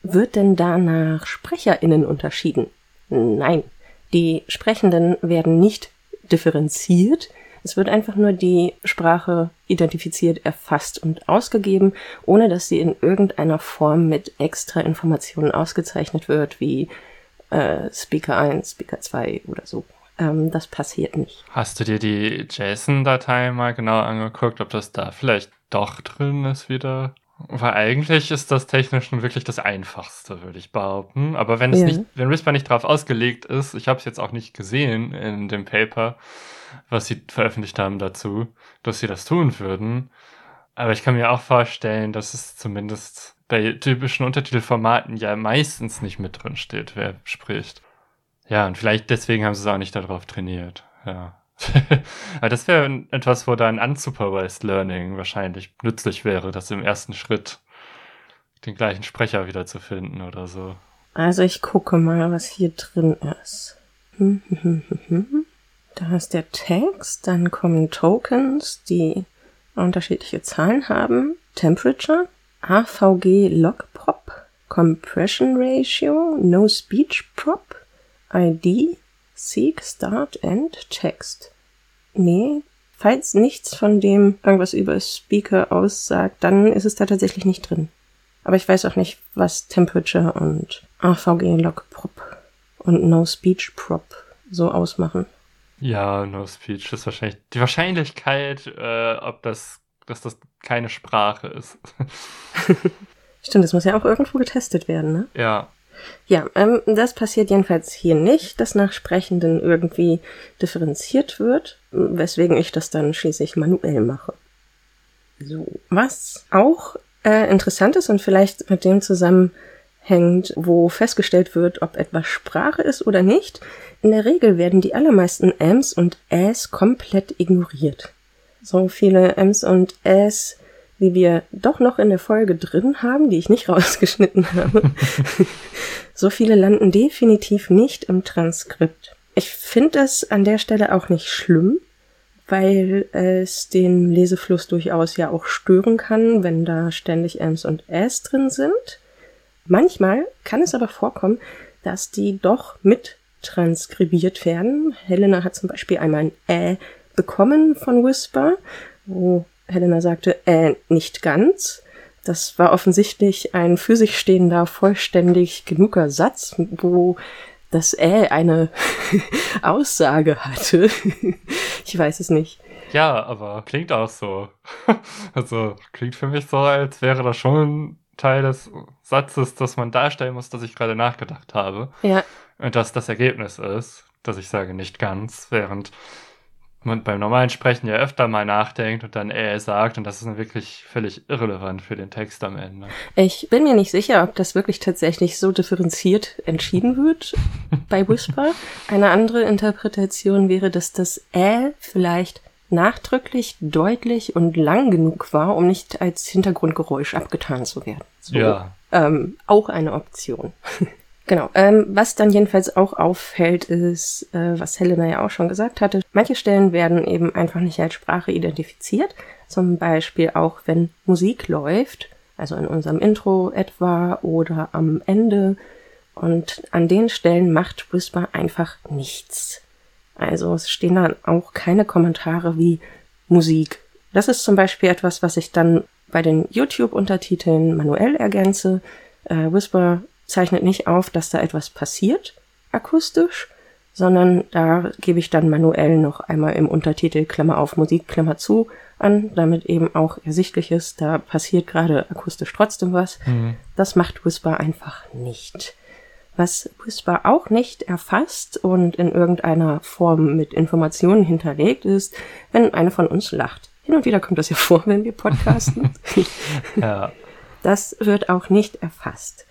wird denn da nach SprecherInnen unterschieden? Nein, die Sprechenden werden nicht differenziert. Es wird einfach nur die Sprache identifiziert, erfasst und ausgegeben, ohne dass sie in irgendeiner Form mit extra Informationen ausgezeichnet wird, wie äh, Speaker 1, Speaker 2 oder so. Ähm, das passiert nicht. Hast du dir die JSON-Datei mal genau angeguckt, ob das da vielleicht doch drin ist wieder? Weil eigentlich ist das technisch nun wirklich das Einfachste, würde ich behaupten. Aber wenn es ja. nicht, wenn Whisper nicht darauf ausgelegt ist, ich habe es jetzt auch nicht gesehen in dem Paper, was sie veröffentlicht haben dazu, dass sie das tun würden. Aber ich kann mir auch vorstellen, dass es zumindest bei typischen Untertitelformaten ja meistens nicht mit drin steht, wer spricht. Ja, und vielleicht deswegen haben sie es auch nicht darauf trainiert. Ja. (laughs) Das wäre etwas, wo dann Unsupervised Learning wahrscheinlich nützlich wäre, das im ersten Schritt den gleichen Sprecher wieder zu finden oder so. Also ich gucke mal, was hier drin ist. Da ist der Text, dann kommen Tokens, die unterschiedliche Zahlen haben. Temperature, AVG Log Prop, Compression Ratio, No Speech Prop, ID, Seek, Start, End, Text. Nee, falls nichts von dem irgendwas über Speaker aussagt, dann ist es da tatsächlich nicht drin. Aber ich weiß auch nicht, was Temperature und AVG Log Prop und No Speech Prop so ausmachen. Ja, No Speech ist wahrscheinlich die Wahrscheinlichkeit, äh, ob das, dass das keine Sprache ist. (laughs) Stimmt, das muss ja auch irgendwo getestet werden, ne? Ja. Ja, ähm, das passiert jedenfalls hier nicht, dass nach Sprechenden irgendwie differenziert wird, weswegen ich das dann schließlich manuell mache. So, was auch äh, interessant ist und vielleicht mit dem zusammenhängt, wo festgestellt wird, ob etwas Sprache ist oder nicht, in der Regel werden die allermeisten Ms und Äs komplett ignoriert. So viele Ms und Äs wie wir doch noch in der Folge drin haben, die ich nicht (laughs) rausgeschnitten habe. so viele landen definitiv nicht im Transkript. Ich finde das an der Stelle auch nicht schlimm, weil es den Lesefluss durchaus ja auch stören kann, wenn da ständig Ms und S drin sind. Manchmal kann es aber vorkommen, dass die doch mit transkribiert werden. Helena hat zum Beispiel einmal ein Ä bekommen von Whisper, wo Helena sagte, äh, nicht ganz. Das war offensichtlich ein für sich stehender, vollständig genuger Satz, wo das äh eine (laughs) Aussage hatte. (laughs) ich weiß es nicht. Ja, aber klingt auch so. (laughs) also klingt für mich so, als wäre das schon Teil des Satzes, dass man darstellen muss, dass ich gerade nachgedacht habe. Ja. Und dass das Ergebnis ist, dass ich sage nicht ganz, während man beim normalen Sprechen ja öfter mal nachdenkt und dann äh sagt und das ist dann wirklich völlig irrelevant für den Text am Ende. Ich bin mir nicht sicher, ob das wirklich tatsächlich so differenziert entschieden wird (laughs) bei Whisper. Eine andere Interpretation wäre, dass das äh vielleicht nachdrücklich, deutlich und lang genug war, um nicht als Hintergrundgeräusch abgetan zu werden. So, ja. Ähm, auch eine Option. (laughs) Genau. Ähm, was dann jedenfalls auch auffällt, ist, äh, was Helena ja auch schon gesagt hatte, manche Stellen werden eben einfach nicht als Sprache identifiziert. Zum Beispiel auch, wenn Musik läuft, also in unserem Intro etwa oder am Ende. Und an den Stellen macht Whisper einfach nichts. Also es stehen dann auch keine Kommentare wie Musik. Das ist zum Beispiel etwas, was ich dann bei den YouTube-Untertiteln manuell ergänze. Äh, Whisper zeichnet nicht auf, dass da etwas passiert, akustisch, sondern da gebe ich dann manuell noch einmal im Untertitel Klammer auf Musik, Klammer zu an, damit eben auch ersichtlich ist, da passiert gerade akustisch trotzdem was. Mhm. Das macht Whisper einfach nicht. Was Whisper auch nicht erfasst und in irgendeiner Form mit Informationen hinterlegt ist, wenn eine von uns lacht. Hin und wieder kommt das ja vor, wenn wir podcasten. (laughs) ja. Das wird auch nicht erfasst.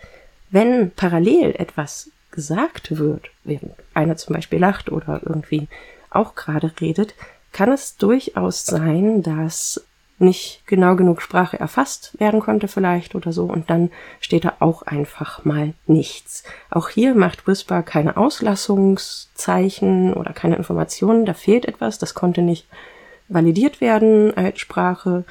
Wenn parallel etwas gesagt wird, während einer zum Beispiel lacht oder irgendwie auch gerade redet, kann es durchaus sein, dass nicht genau genug Sprache erfasst werden konnte vielleicht oder so und dann steht da auch einfach mal nichts. Auch hier macht Whisper keine Auslassungszeichen oder keine Informationen, da fehlt etwas, das konnte nicht validiert werden als Sprache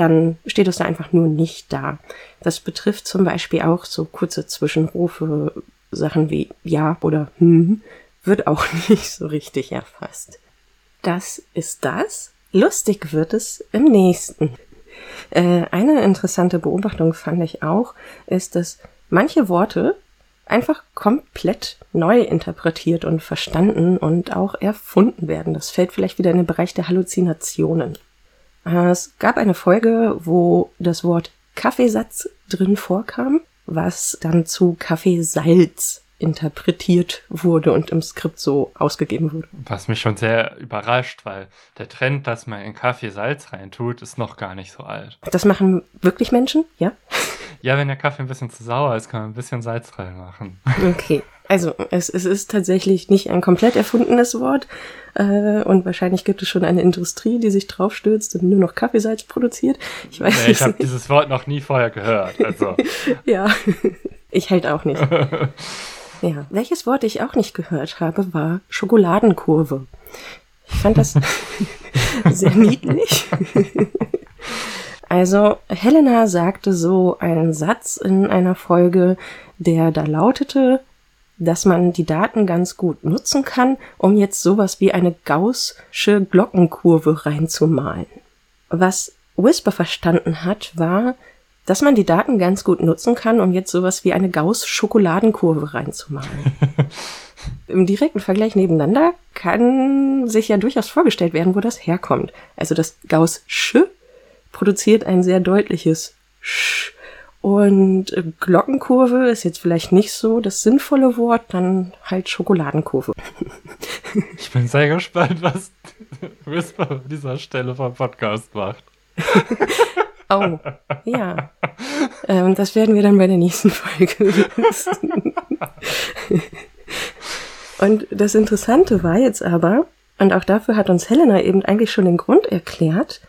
dann steht es da einfach nur nicht da. Das betrifft zum Beispiel auch so kurze Zwischenrufe, Sachen wie ja oder hm, wird auch (laughs) nicht so richtig erfasst. Das ist das. Lustig wird es im nächsten. Äh, eine interessante Beobachtung fand ich auch, ist, dass manche Worte einfach komplett neu interpretiert und verstanden und auch erfunden werden. Das fällt vielleicht wieder in den Bereich der Halluzinationen. Es gab eine Folge, wo das Wort Kaffeesatz drin vorkam, was dann zu Kaffeesalz interpretiert wurde und im Skript so ausgegeben wurde. Was mich schon sehr überrascht, weil der Trend, dass man in Kaffee Salz reintut, ist noch gar nicht so alt. Das machen wirklich Menschen, ja? Ja, wenn der Kaffee ein bisschen zu sauer ist, kann man ein bisschen Salz reinmachen. Okay. Also es, es ist tatsächlich nicht ein komplett erfundenes Wort äh, und wahrscheinlich gibt es schon eine Industrie, die sich draufstürzt und nur noch Kaffeesalz produziert. Ich weiß nee, ich habe (laughs) dieses Wort noch nie vorher gehört. Also. (laughs) ja, (laughs) ich halt auch nicht. ja, welches Wort ich auch nicht gehört habe, war Schokoladenkurve. Ich fand das sehr niedlich. Also Helena sagte so einen Satz in einer Folge, der da lautete, dass man die Daten ganz gut nutzen kann, um jetzt sowas wie eine gaußsche Glockenkurve reinzumalen. Was Whisper verstanden hat, war, dass man die Daten ganz gut nutzen kann, um jetzt sowas wie eine Gauss-Schokoladenkurve reinzumalen. (laughs) Im direkten Vergleich nebeneinander kann sich ja durchaus vorgestellt werden, wo das herkommt. Also das Gauss-Sch produziert ein sehr deutliches Sch Und Glockenkurve ist jetzt vielleicht nicht so das sinnvolle Wort, dann halt Schokoladenkurve. (laughs) Ich bin sehr gespannt, was Whisper an dieser Stelle vom Podcast macht. (laughs) Oh, ja. Ähm, das werden wir dann bei der nächsten Folge wissen. und das Interessante war jetzt aber, und auch dafür hat uns Helena eben eigentlich schon den Grund erklärt,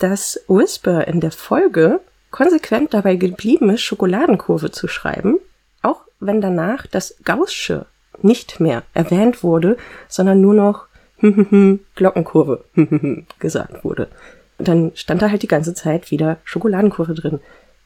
dass Whisper in der Folge konsequent dabei geblieben ist, Schokoladenkurve zu schreiben, auch wenn danach das Gaußsche nicht mehr erwähnt wurde, sondern nur noch (laughs) Glockenkurve (laughs) gesagt wurde. Und dann stand da halt die ganze Zeit wieder Schokoladenkurve drin.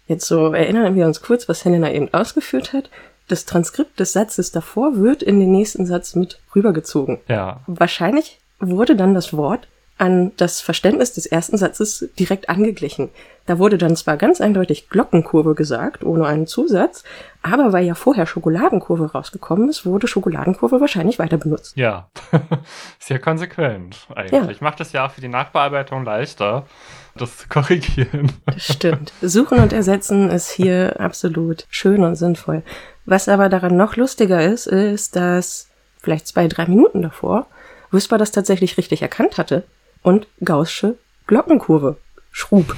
Jetzt so erinnern wir uns kurz, was Helena eben ausgeführt hat. Das Transkript des Satzes davor wird in den nächsten Satz mit rübergezogen. Ja. Wahrscheinlich wurde dann das Wort an das Verständnis des ersten Satzes direkt angeglichen. Da wurde dann zwar ganz eindeutig Glockenkurve gesagt, ohne einen Zusatz, aber weil ja vorher Schokoladenkurve rausgekommen ist, wurde Schokoladenkurve wahrscheinlich weiter benutzt. Ja, (laughs) sehr konsequent eigentlich. Ja. Macht es ja auch für die Nachbearbeitung leichter, das zu korrigieren. Das stimmt. Suchen und ersetzen ist hier absolut schön und sinnvoll. Was aber daran noch lustiger ist, ist, dass vielleicht zwei, drei Minuten davor Whisper das tatsächlich richtig erkannt hatte und Gaußsche Glockenkurve schrub.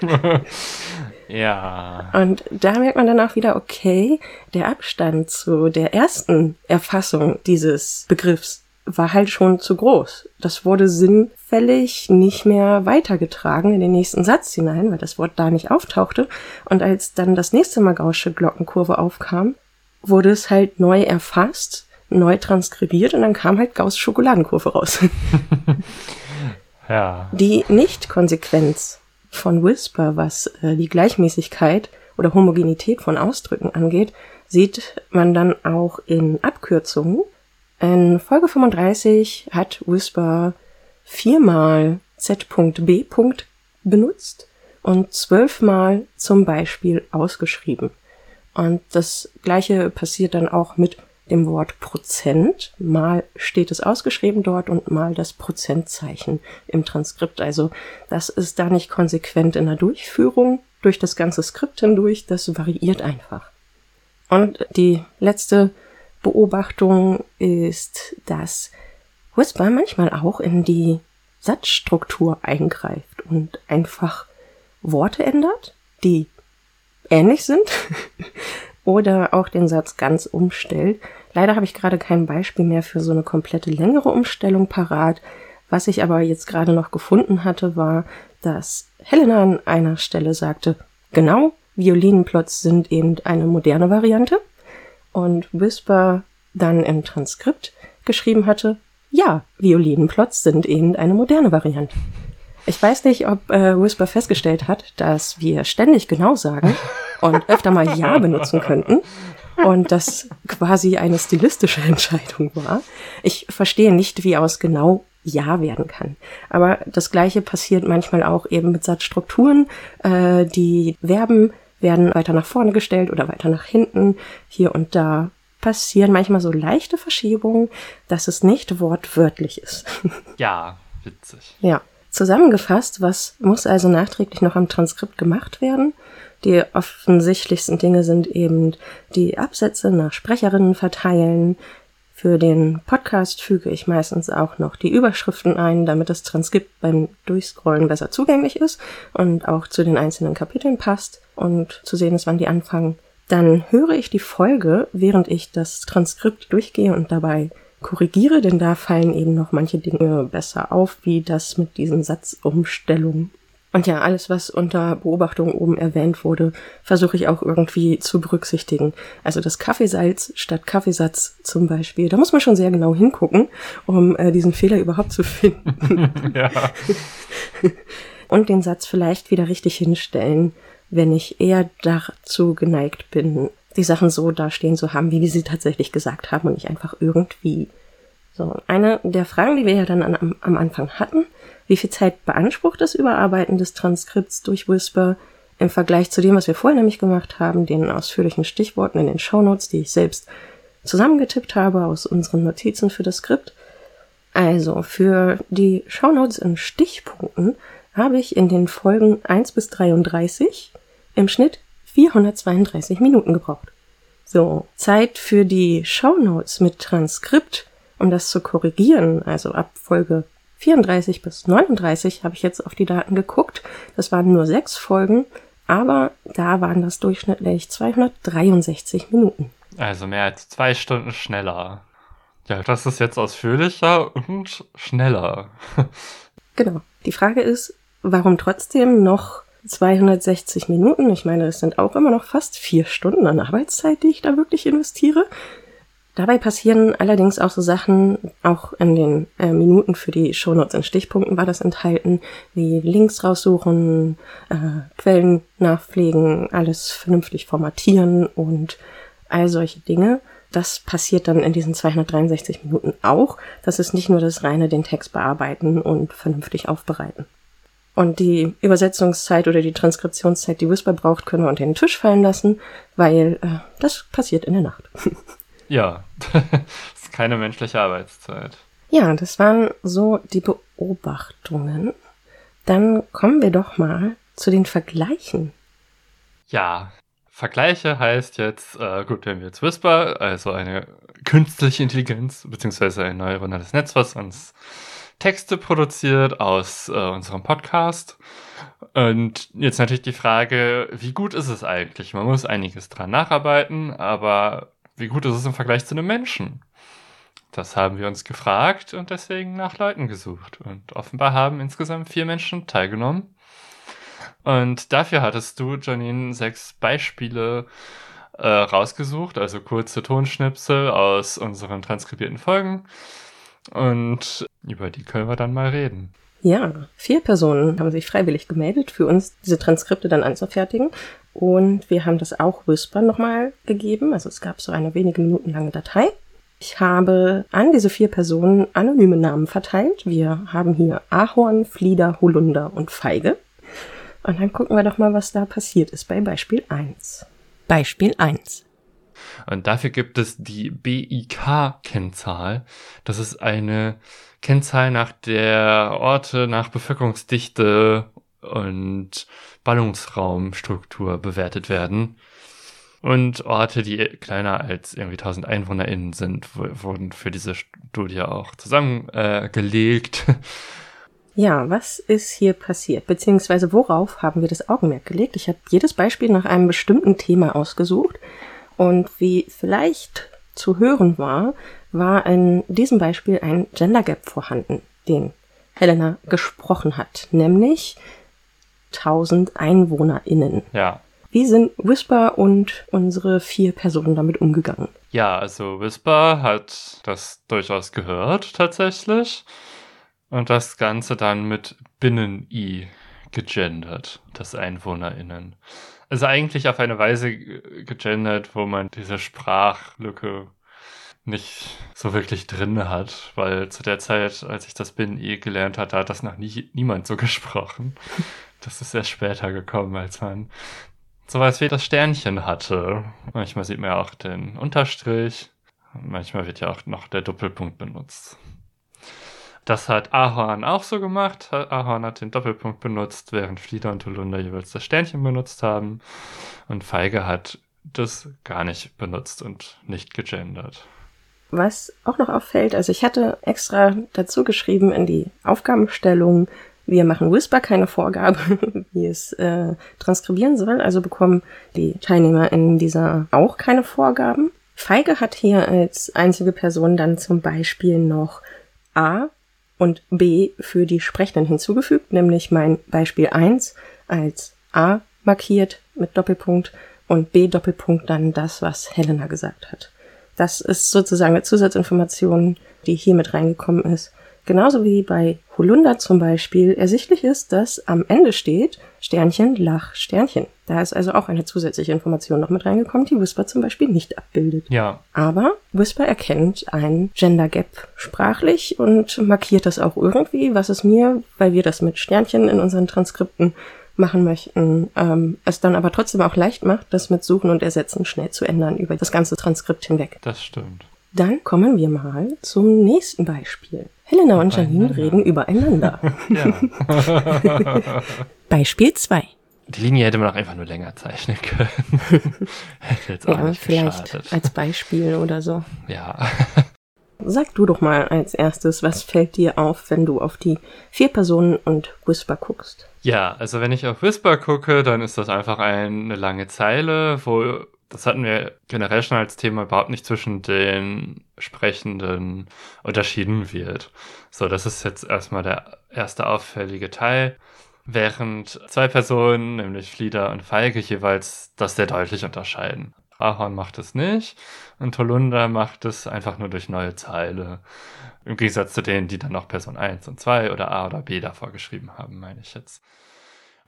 (laughs) ja. Und da merkt man dann auch wieder, okay, der Abstand zu der ersten Erfassung dieses Begriffs war halt schon zu groß. Das wurde sinnfällig nicht mehr weitergetragen in den nächsten Satz hinein, weil das Wort da nicht auftauchte. Und als dann das nächste Mal Gaußsche Glockenkurve aufkam, wurde es halt neu erfasst, neu transkribiert und dann kam halt Gauss Schokoladenkurve raus. (laughs) Ja. Die Nicht-Konsequenz von Whisper, was äh, die Gleichmäßigkeit oder Homogenität von Ausdrücken angeht, sieht man dann auch in Abkürzungen. In Folge 35 hat Whisper viermal Z.B. benutzt und zwölfmal zum Beispiel ausgeschrieben. Und das gleiche passiert dann auch mit dem Wort Prozent. Mal steht es ausgeschrieben dort und mal das Prozentzeichen im Transkript. Also das ist da nicht konsequent in der Durchführung durch das ganze Skript hindurch. Das variiert einfach. Und die letzte Beobachtung ist, dass Whisper manchmal auch in die Satzstruktur eingreift und einfach Worte ändert, die ähnlich sind (laughs) oder auch den Satz ganz umstellt. Leider habe ich gerade kein Beispiel mehr für so eine komplette längere Umstellung parat. Was ich aber jetzt gerade noch gefunden hatte, war, dass Helena an einer Stelle sagte, genau, Violinenplots sind eben eine moderne Variante. Und Whisper dann im Transkript geschrieben hatte, ja, Violinenplots sind eben eine moderne Variante. Ich weiß nicht, ob äh, Whisper festgestellt hat, dass wir ständig genau sagen (laughs) und öfter mal ja benutzen könnten und das quasi eine stilistische (laughs) Entscheidung war. Ich verstehe nicht, wie aus genau ja werden kann. Aber das gleiche passiert manchmal auch eben mit Satzstrukturen. Äh, die Verben werden weiter nach vorne gestellt oder weiter nach hinten. Hier und da passieren manchmal so leichte Verschiebungen, dass es nicht wortwörtlich ist. (laughs) Ja, witzig. Ja. Zusammengefasst, was muss also nachträglich noch am Transkript gemacht werden? Die offensichtlichsten Dinge sind eben die Absätze nach Sprecherinnen verteilen. Für den Podcast füge ich meistens auch noch die Überschriften ein, damit das Transkript beim Durchscrollen besser zugänglich ist und auch zu den einzelnen Kapiteln passt und zu sehen ist, wann die anfangen. Dann höre ich die Folge, während ich das Transkript durchgehe und dabei korrigiere, denn da fallen eben noch manche Dinge besser auf, wie das mit diesen Satzumstellungen. Und ja, alles, was unter Beobachtung oben erwähnt wurde, versuche ich auch irgendwie zu berücksichtigen. Also das Kaffeesalz statt Kaffeesatz zum Beispiel. Da muss man schon sehr genau hingucken, um äh, diesen Fehler überhaupt zu finden. (laughs) (laughs) ja. Und den Satz vielleicht wieder richtig hinstellen, wenn ich eher dazu geneigt bin, die Sachen so dastehen zu haben, wie wir sie tatsächlich gesagt haben und nicht einfach irgendwie. So, eine der Fragen, die wir ja dann an, am Anfang hatten, wie viel Zeit beansprucht das Überarbeiten des Transkripts durch Whisper im Vergleich zu dem, was wir vorher nämlich gemacht haben, den ausführlichen Stichworten in den Shownotes, die ich selbst zusammengetippt habe aus unseren Notizen für das Skript. Also, für die Shownotes in Stichpunkten habe ich in den Folgen 1 bis 33 im Schnitt 432 Minuten gebraucht. So, Zeit für die Shownotes mit Transkript, um das zu korrigieren, also ab Folge 34 bis 39 habe ich jetzt auf die Daten geguckt. Das waren nur sechs Folgen, aber da waren das durchschnittlich 263 Minuten. Also mehr als zwei Stunden schneller. Ja, das ist jetzt ausführlicher und schneller. (laughs) genau. Die Frage ist, warum trotzdem noch 260 Minuten? Ich meine, es sind auch immer noch fast vier Stunden an Arbeitszeit, die ich da wirklich investiere. Dabei passieren allerdings auch so Sachen, auch in den äh, Minuten für die Shownotes in Stichpunkten war das enthalten, wie Links raussuchen, äh, Quellen nachpflegen, alles vernünftig formatieren und all solche Dinge. Das passiert dann in diesen 263 Minuten auch. Das ist nicht nur das reine den Text bearbeiten und vernünftig aufbereiten. Und die Übersetzungszeit oder die Transkriptionszeit, die Whisper braucht, können wir unter den Tisch fallen lassen, weil äh, das passiert in der Nacht. (laughs) Ja, das (laughs) ist keine menschliche Arbeitszeit. Ja, das waren so die Beobachtungen. Dann kommen wir doch mal zu den Vergleichen. Ja, Vergleiche heißt jetzt, äh, gut, wenn wir jetzt Whisper, also eine künstliche Intelligenz, beziehungsweise ein neuronales Netz, was uns Texte produziert aus äh, unserem Podcast. Und jetzt natürlich die Frage, wie gut ist es eigentlich? Man muss einiges dran nacharbeiten, aber wie gut ist es im Vergleich zu einem Menschen? Das haben wir uns gefragt und deswegen nach Leuten gesucht. Und offenbar haben insgesamt vier Menschen teilgenommen. Und dafür hattest du, Janine, sechs Beispiele äh, rausgesucht, also kurze Tonschnipsel aus unseren transkribierten Folgen. Und über die können wir dann mal reden. Ja, vier Personen haben sich freiwillig gemeldet, für uns diese Transkripte dann anzufertigen. Und wir haben das auch Whisper nochmal gegeben. Also es gab so eine wenige Minuten lange Datei. Ich habe an diese vier Personen anonyme Namen verteilt. Wir haben hier Ahorn, Flieder, Holunder und Feige. Und dann gucken wir doch mal, was da passiert ist bei Beispiel 1. Beispiel 1. Und dafür gibt es die BIK-Kennzahl. Das ist eine Kennzahl, nach der Orte nach Bevölkerungsdichte und Ballungsraumstruktur bewertet werden. Und Orte, die kleiner als irgendwie 1000 EinwohnerInnen sind, wurden für diese Studie auch zusammengelegt. Äh, (laughs) ja, was ist hier passiert? Beziehungsweise worauf haben wir das Augenmerk gelegt? Ich habe jedes Beispiel nach einem bestimmten Thema ausgesucht. Und wie vielleicht zu hören war, war in diesem Beispiel ein Gender Gap vorhanden, den Helena gesprochen hat. Nämlich 1000 EinwohnerInnen. Ja. Wie sind Whisper und unsere vier Personen damit umgegangen? Ja, also Whisper hat das durchaus gehört tatsächlich und das Ganze dann mit Binnen-I gegendert, das EinwohnerInnen. Also eigentlich auf eine Weise gegendert, wo man diese Sprachlücke nicht so wirklich drin hat, weil zu der Zeit, als ich das Binnen-I gelernt hatte, hat das noch nie, niemand so gesprochen. (laughs) Das ist erst später gekommen, als man sowas wie das Sternchen hatte. Manchmal sieht man ja auch den Unterstrich. Manchmal wird ja auch noch der Doppelpunkt benutzt. Das hat Ahorn auch so gemacht. Ahorn hat den Doppelpunkt benutzt, während Flieder und Holunder jeweils das Sternchen benutzt haben. Und Feige hat das gar nicht benutzt und nicht gegendert. Was auch noch auffällt, also ich hatte extra dazu geschrieben in die Aufgabenstellung, wir machen Whisper keine Vorgabe, (laughs) wie es äh, transkribieren soll, also bekommen die Teilnehmer in dieser auch keine Vorgaben. Feige hat hier als einzige Person dann zum Beispiel noch A und B für die Sprechenden hinzugefügt, nämlich mein Beispiel 1 als A markiert mit Doppelpunkt und B Doppelpunkt dann das, was Helena gesagt hat. Das ist sozusagen eine Zusatzinformation, die hier mit reingekommen ist. Genauso wie bei Holunder zum Beispiel ersichtlich ist, dass am Ende steht Sternchen, Lach, Sternchen. Da ist also auch eine zusätzliche Information noch mit reingekommen, die Whisper zum Beispiel nicht abbildet. Ja. Aber Whisper erkennt ein Gender Gap sprachlich und markiert das auch irgendwie, was es mir, weil wir das mit Sternchen in unseren Transkripten machen möchten, ähm, es dann aber trotzdem auch leicht macht, das mit Suchen und Ersetzen schnell zu ändern über das ganze Transkript hinweg. Das stimmt. Dann kommen wir mal zum nächsten Beispiel. Helena und Janine reden übereinander. (laughs) (laughs) Beispiel 2. Die Linie hätte man auch einfach nur länger zeichnen können. (laughs) hätte jetzt auch Ja, nicht vielleicht geschadet. als Beispiel oder so. Ja. Sag du doch mal als erstes, was fällt dir auf, wenn du auf die vier Personen und Whisper guckst? Ja, also wenn ich auf Whisper gucke, dann ist das einfach eine lange Zeile, wo, das hatten wir generell schon als Thema, überhaupt nicht zwischen den Sprechenden unterschieden wird. So, das ist jetzt erstmal der erste auffällige Teil. Während zwei Personen, nämlich Flieder und Feige, jeweils das sehr deutlich unterscheiden. Ahorn macht es nicht und Holunder macht es einfach nur durch neue Zeile. Im Gegensatz zu denen, die dann noch Person 1 und 2 oder A oder B davor geschrieben haben, meine ich jetzt.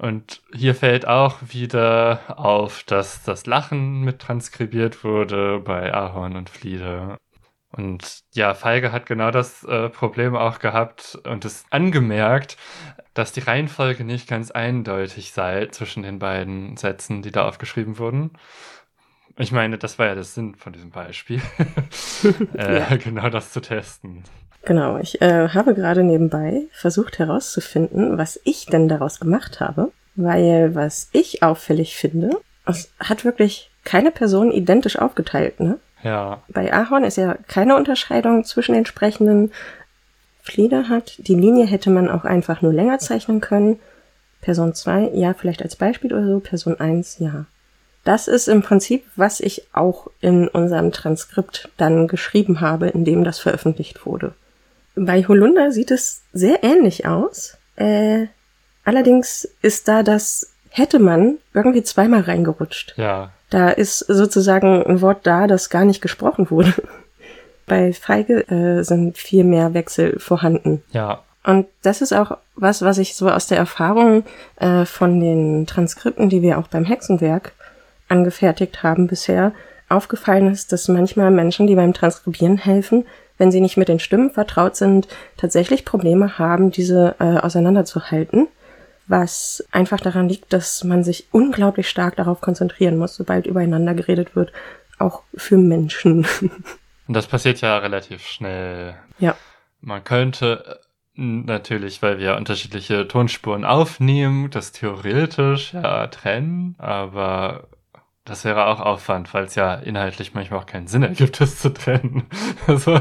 Und hier fällt auch wieder auf, dass das Lachen mit transkribiert wurde bei Ahorn und Fliede. Und ja, Feige hat genau das äh, Problem auch gehabt und es angemerkt, dass die Reihenfolge nicht ganz eindeutig sei zwischen den beiden Sätzen, die da aufgeschrieben wurden. Ich meine, das war ja der Sinn von diesem Beispiel. (laughs) äh, (laughs) Ja. Genau das zu testen. Genau, ich äh, habe gerade nebenbei versucht herauszufinden, was ich denn daraus gemacht habe, weil was ich auffällig finde, es hat wirklich keine Person identisch aufgeteilt, ne? Ja, Bei Ahorn ist ja keine Unterscheidung zwischen den Sprechenden. Flieder hat, die Linie hätte man auch einfach nur länger zeichnen können. Person 2, ja, vielleicht als Beispiel oder so. Person 1, ja. Das ist im Prinzip, was ich auch in unserem Transkript dann geschrieben habe, in dem das veröffentlicht wurde. Bei Holunder sieht es sehr ähnlich aus. Äh, allerdings ist da das hätte man irgendwie zweimal reingerutscht. ja, Da ist sozusagen ein Wort da, das gar nicht gesprochen wurde. (laughs) Bei Feige äh, sind viel mehr Wechsel vorhanden. ja, Und das ist auch was, was ich so aus der Erfahrung äh, von den Transkripten, die wir auch beim Hexenwerk angefertigt haben bisher, aufgefallen ist, dass manchmal Menschen, die beim Transkribieren helfen, wenn sie nicht mit den Stimmen vertraut sind, tatsächlich Probleme haben, diese äh, auseinanderzuhalten. Was einfach daran liegt, dass man sich unglaublich stark darauf konzentrieren muss, sobald übereinander geredet wird, auch für Menschen. (laughs) Und das passiert ja relativ schnell. ja. Man könnte äh, natürlich, weil wir unterschiedliche Tonspuren aufnehmen, das theoretisch ja trennen, aber das wäre auch Aufwand, weil es ja inhaltlich manchmal auch keinen Sinn ergibt, das zu trennen. (laughs) Also,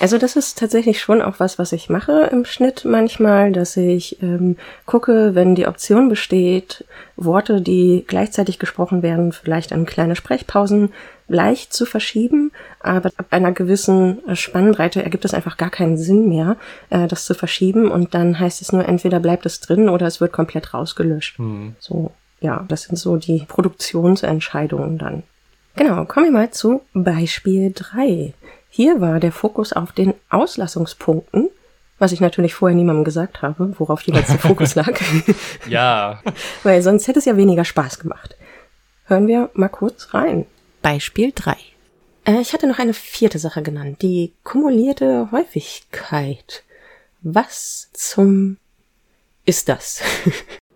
Also das ist tatsächlich schon auch was, was ich mache im Schnitt manchmal, dass ich ähm, gucke, wenn die Option besteht, Worte, die gleichzeitig gesprochen werden, vielleicht an kleine Sprechpausen leicht zu verschieben, aber ab einer gewissen äh, Spannbreite ergibt es einfach gar keinen Sinn mehr, äh, das zu verschieben und dann heißt es nur, entweder bleibt es drin oder es wird komplett rausgelöscht. hm, So, ja, das sind so die Produktionsentscheidungen dann. Genau, kommen wir mal zu Beispiel 3. Hier war der Fokus auf den Auslassungspunkten, was ich natürlich vorher niemandem gesagt habe, worauf jeweils der Fokus lag, (laughs) ja, (laughs) weil sonst hätte es ja weniger Spaß gemacht. Hören wir mal kurz rein. Beispiel 3. Äh, ich hatte noch eine vierte Sache genannt, die kumulierte Häufigkeit. Was zum ist das? (laughs)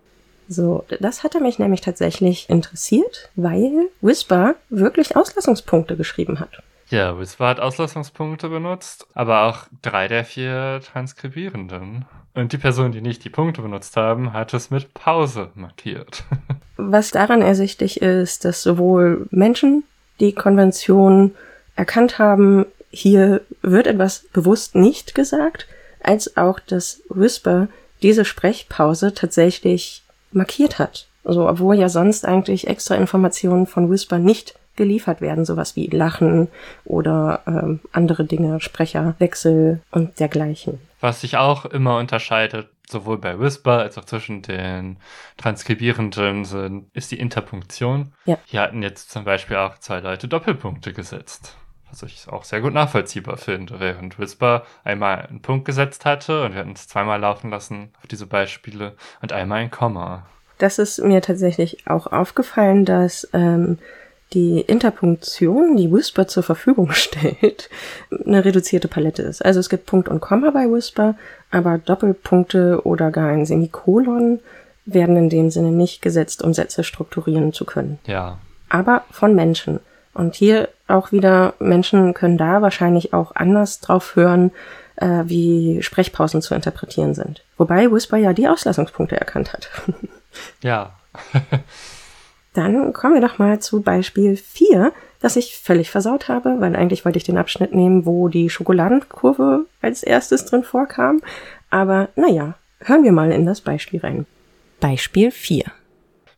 So, das hatte mich nämlich tatsächlich interessiert, weil Whisper wirklich Auslassungspunkte geschrieben hat. ja, Whisper hat Auslassungspunkte benutzt, aber auch drei der vier Transkribierenden. Und die Personen, die nicht die Punkte benutzt haben, hat es mit Pause markiert. (laughs) Was daran ersichtlich ist, dass sowohl Menschen die Konvention erkannt haben, hier wird etwas bewusst nicht gesagt, als auch, dass Whisper diese Sprechpause tatsächlich markiert hat. Also, obwohl ja sonst eigentlich extra Informationen von Whisper nicht geliefert werden, sowas wie Lachen oder ähm, andere Dinge, Sprecherwechsel und dergleichen. Was sich auch immer unterscheidet, sowohl bei Whisper als auch zwischen den Transkribierenden, sind, ist die Interpunktion. Ja. Hier hatten jetzt zum Beispiel auch zwei Leute Doppelpunkte gesetzt. Was ich auch sehr gut nachvollziehbar finde, während Whisper einmal einen Punkt gesetzt hatte und wir hatten es zweimal laufen lassen auf diese Beispiele und einmal ein Komma. Das ist mir tatsächlich auch aufgefallen, dass ähm, die Interpunktion, die Whisper zur Verfügung (laughs) stellt, eine reduzierte Palette ist. Also es gibt Punkt und Komma bei Whisper, aber Doppelpunkte oder gar ein Semikolon werden in dem Sinne nicht gesetzt, um Sätze strukturieren zu können. Ja, Aber von Menschen. Und hier auch wieder, Menschen können da wahrscheinlich auch anders drauf hören, äh, wie Sprechpausen zu interpretieren sind. Wobei Whisper ja die Auslassungspunkte erkannt hat. (laughs) Ja. (laughs) Dann kommen wir doch mal zu Beispiel 4, das ich völlig versaut habe, weil eigentlich wollte ich den Abschnitt nehmen, wo die Schokoladenkurve als erstes drin vorkam. Aber naja, hören wir mal in das Beispiel rein. Beispiel 4.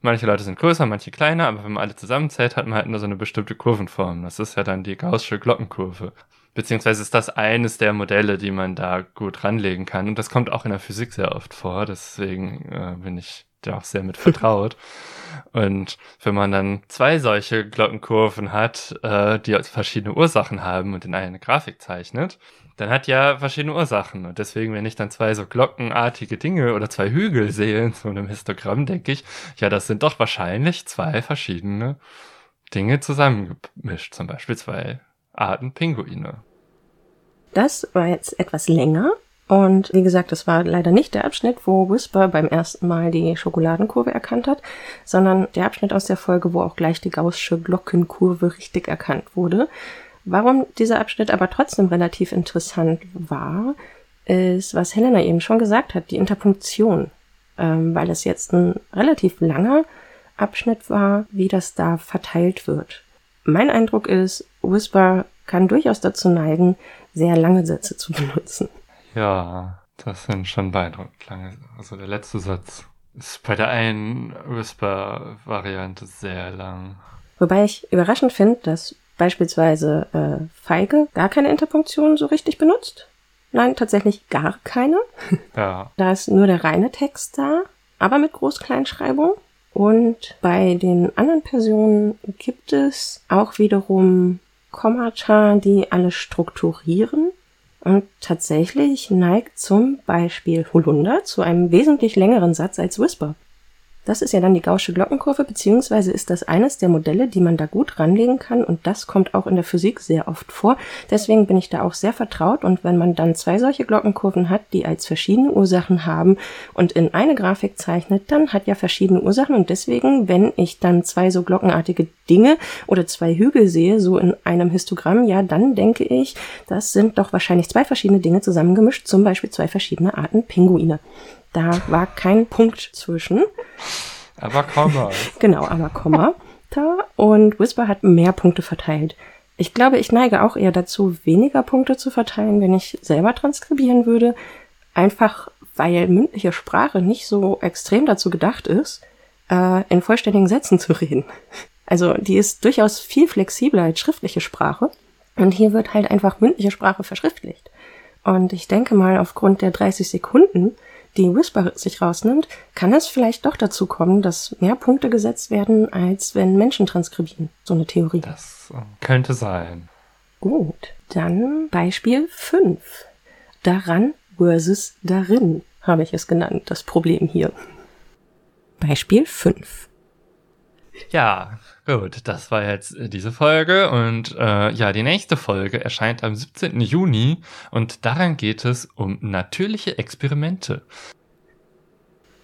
Manche Leute sind größer, manche kleiner, aber wenn man alle zusammenzählt, hat man halt nur so eine bestimmte Kurvenform. Das ist ja dann die Gaußsche Glockenkurve. Beziehungsweise ist das eines der Modelle, die man da gut ranlegen kann. Und das kommt auch in der Physik sehr oft vor. Deswegen äh, bin ich da auch sehr mit vertraut. (laughs) Und wenn man dann zwei solche Glockenkurven hat, äh, die verschiedene Ursachen haben und in eine Grafik zeichnet, dann hat ja verschiedene Ursachen. Und deswegen, wenn ich dann zwei so glockenartige Dinge oder zwei Hügel sehe in so einem Histogramm, denke ich, ja, das sind doch wahrscheinlich zwei verschiedene Dinge zusammengemischt. Zum Beispiel zwei Arten Pinguine. Das war jetzt etwas länger. Und wie gesagt, das war leider nicht der Abschnitt, wo Whisper beim ersten Mal die Schokoladenkurve erkannt hat, sondern der Abschnitt aus der Folge, wo auch gleich die gaußsche Glockenkurve richtig erkannt wurde. Warum dieser Abschnitt aber trotzdem relativ interessant war, ist, was Helena eben schon gesagt hat, die Interpunktion, ähm, weil es jetzt ein relativ langer Abschnitt war, wie das da verteilt wird. Mein Eindruck ist, Whisper kann durchaus dazu neigen, sehr lange Sätze zu benutzen. Ja, das sind schon beeindruckend lange. Also der letzte Satz ist bei der einen Whisper-Variante sehr lang. Wobei ich überraschend finde, dass beispielsweise äh, Feige gar keine Interpunktion so richtig benutzt. Nein, tatsächlich gar keine. (laughs) Ja. Da ist nur der reine Text da, aber mit Groß-Kleinschreibung. Und bei den anderen Personen gibt es auch wiederum Kommata, die alles strukturieren. Und tatsächlich neigt zum Beispiel Holunder zu einem wesentlich längeren Satz als Whisper. Das ist ja dann die Gaußsche Glockenkurve, beziehungsweise ist das eines der Modelle, die man da gut ranlegen kann und das kommt auch in der Physik sehr oft vor. Deswegen bin ich da auch sehr vertraut und wenn man dann zwei solche Glockenkurven hat, die als verschiedene Ursachen haben und in eine Grafik zeichnet, dann hat ja verschiedene Ursachen und deswegen, wenn ich dann zwei so glockenartige Dinge oder zwei Hügel sehe, so in einem Histogramm, ja, dann denke ich, das sind doch wahrscheinlich zwei verschiedene Dinge zusammengemischt, zum Beispiel zwei verschiedene Arten Pinguine. Da war kein Punkt zwischen. Aber Komma. (laughs) genau, aber Komma. Da. Und Whisper hat mehr Punkte verteilt. Ich glaube, ich neige auch eher dazu, weniger Punkte zu verteilen, wenn ich selber transkribieren würde. Einfach weil mündliche Sprache nicht so extrem dazu gedacht ist, äh, in vollständigen Sätzen zu reden. Also die ist durchaus viel flexibler als schriftliche Sprache. Und hier wird halt einfach mündliche Sprache verschriftlicht. Und ich denke mal, aufgrund der 30 Sekunden die Whisper sich rausnimmt, kann es vielleicht doch dazu kommen, dass mehr Punkte gesetzt werden, als wenn Menschen transkribieren. So eine Theorie. Das äh, könnte sein. Gut, dann Beispiel 5. Daran versus darin habe ich es genannt, das Problem hier. Beispiel 5. Ja, gut, das war jetzt äh, diese Folge und äh, ja, die nächste Folge erscheint am 17. Juni und daran geht es um natürliche Experimente.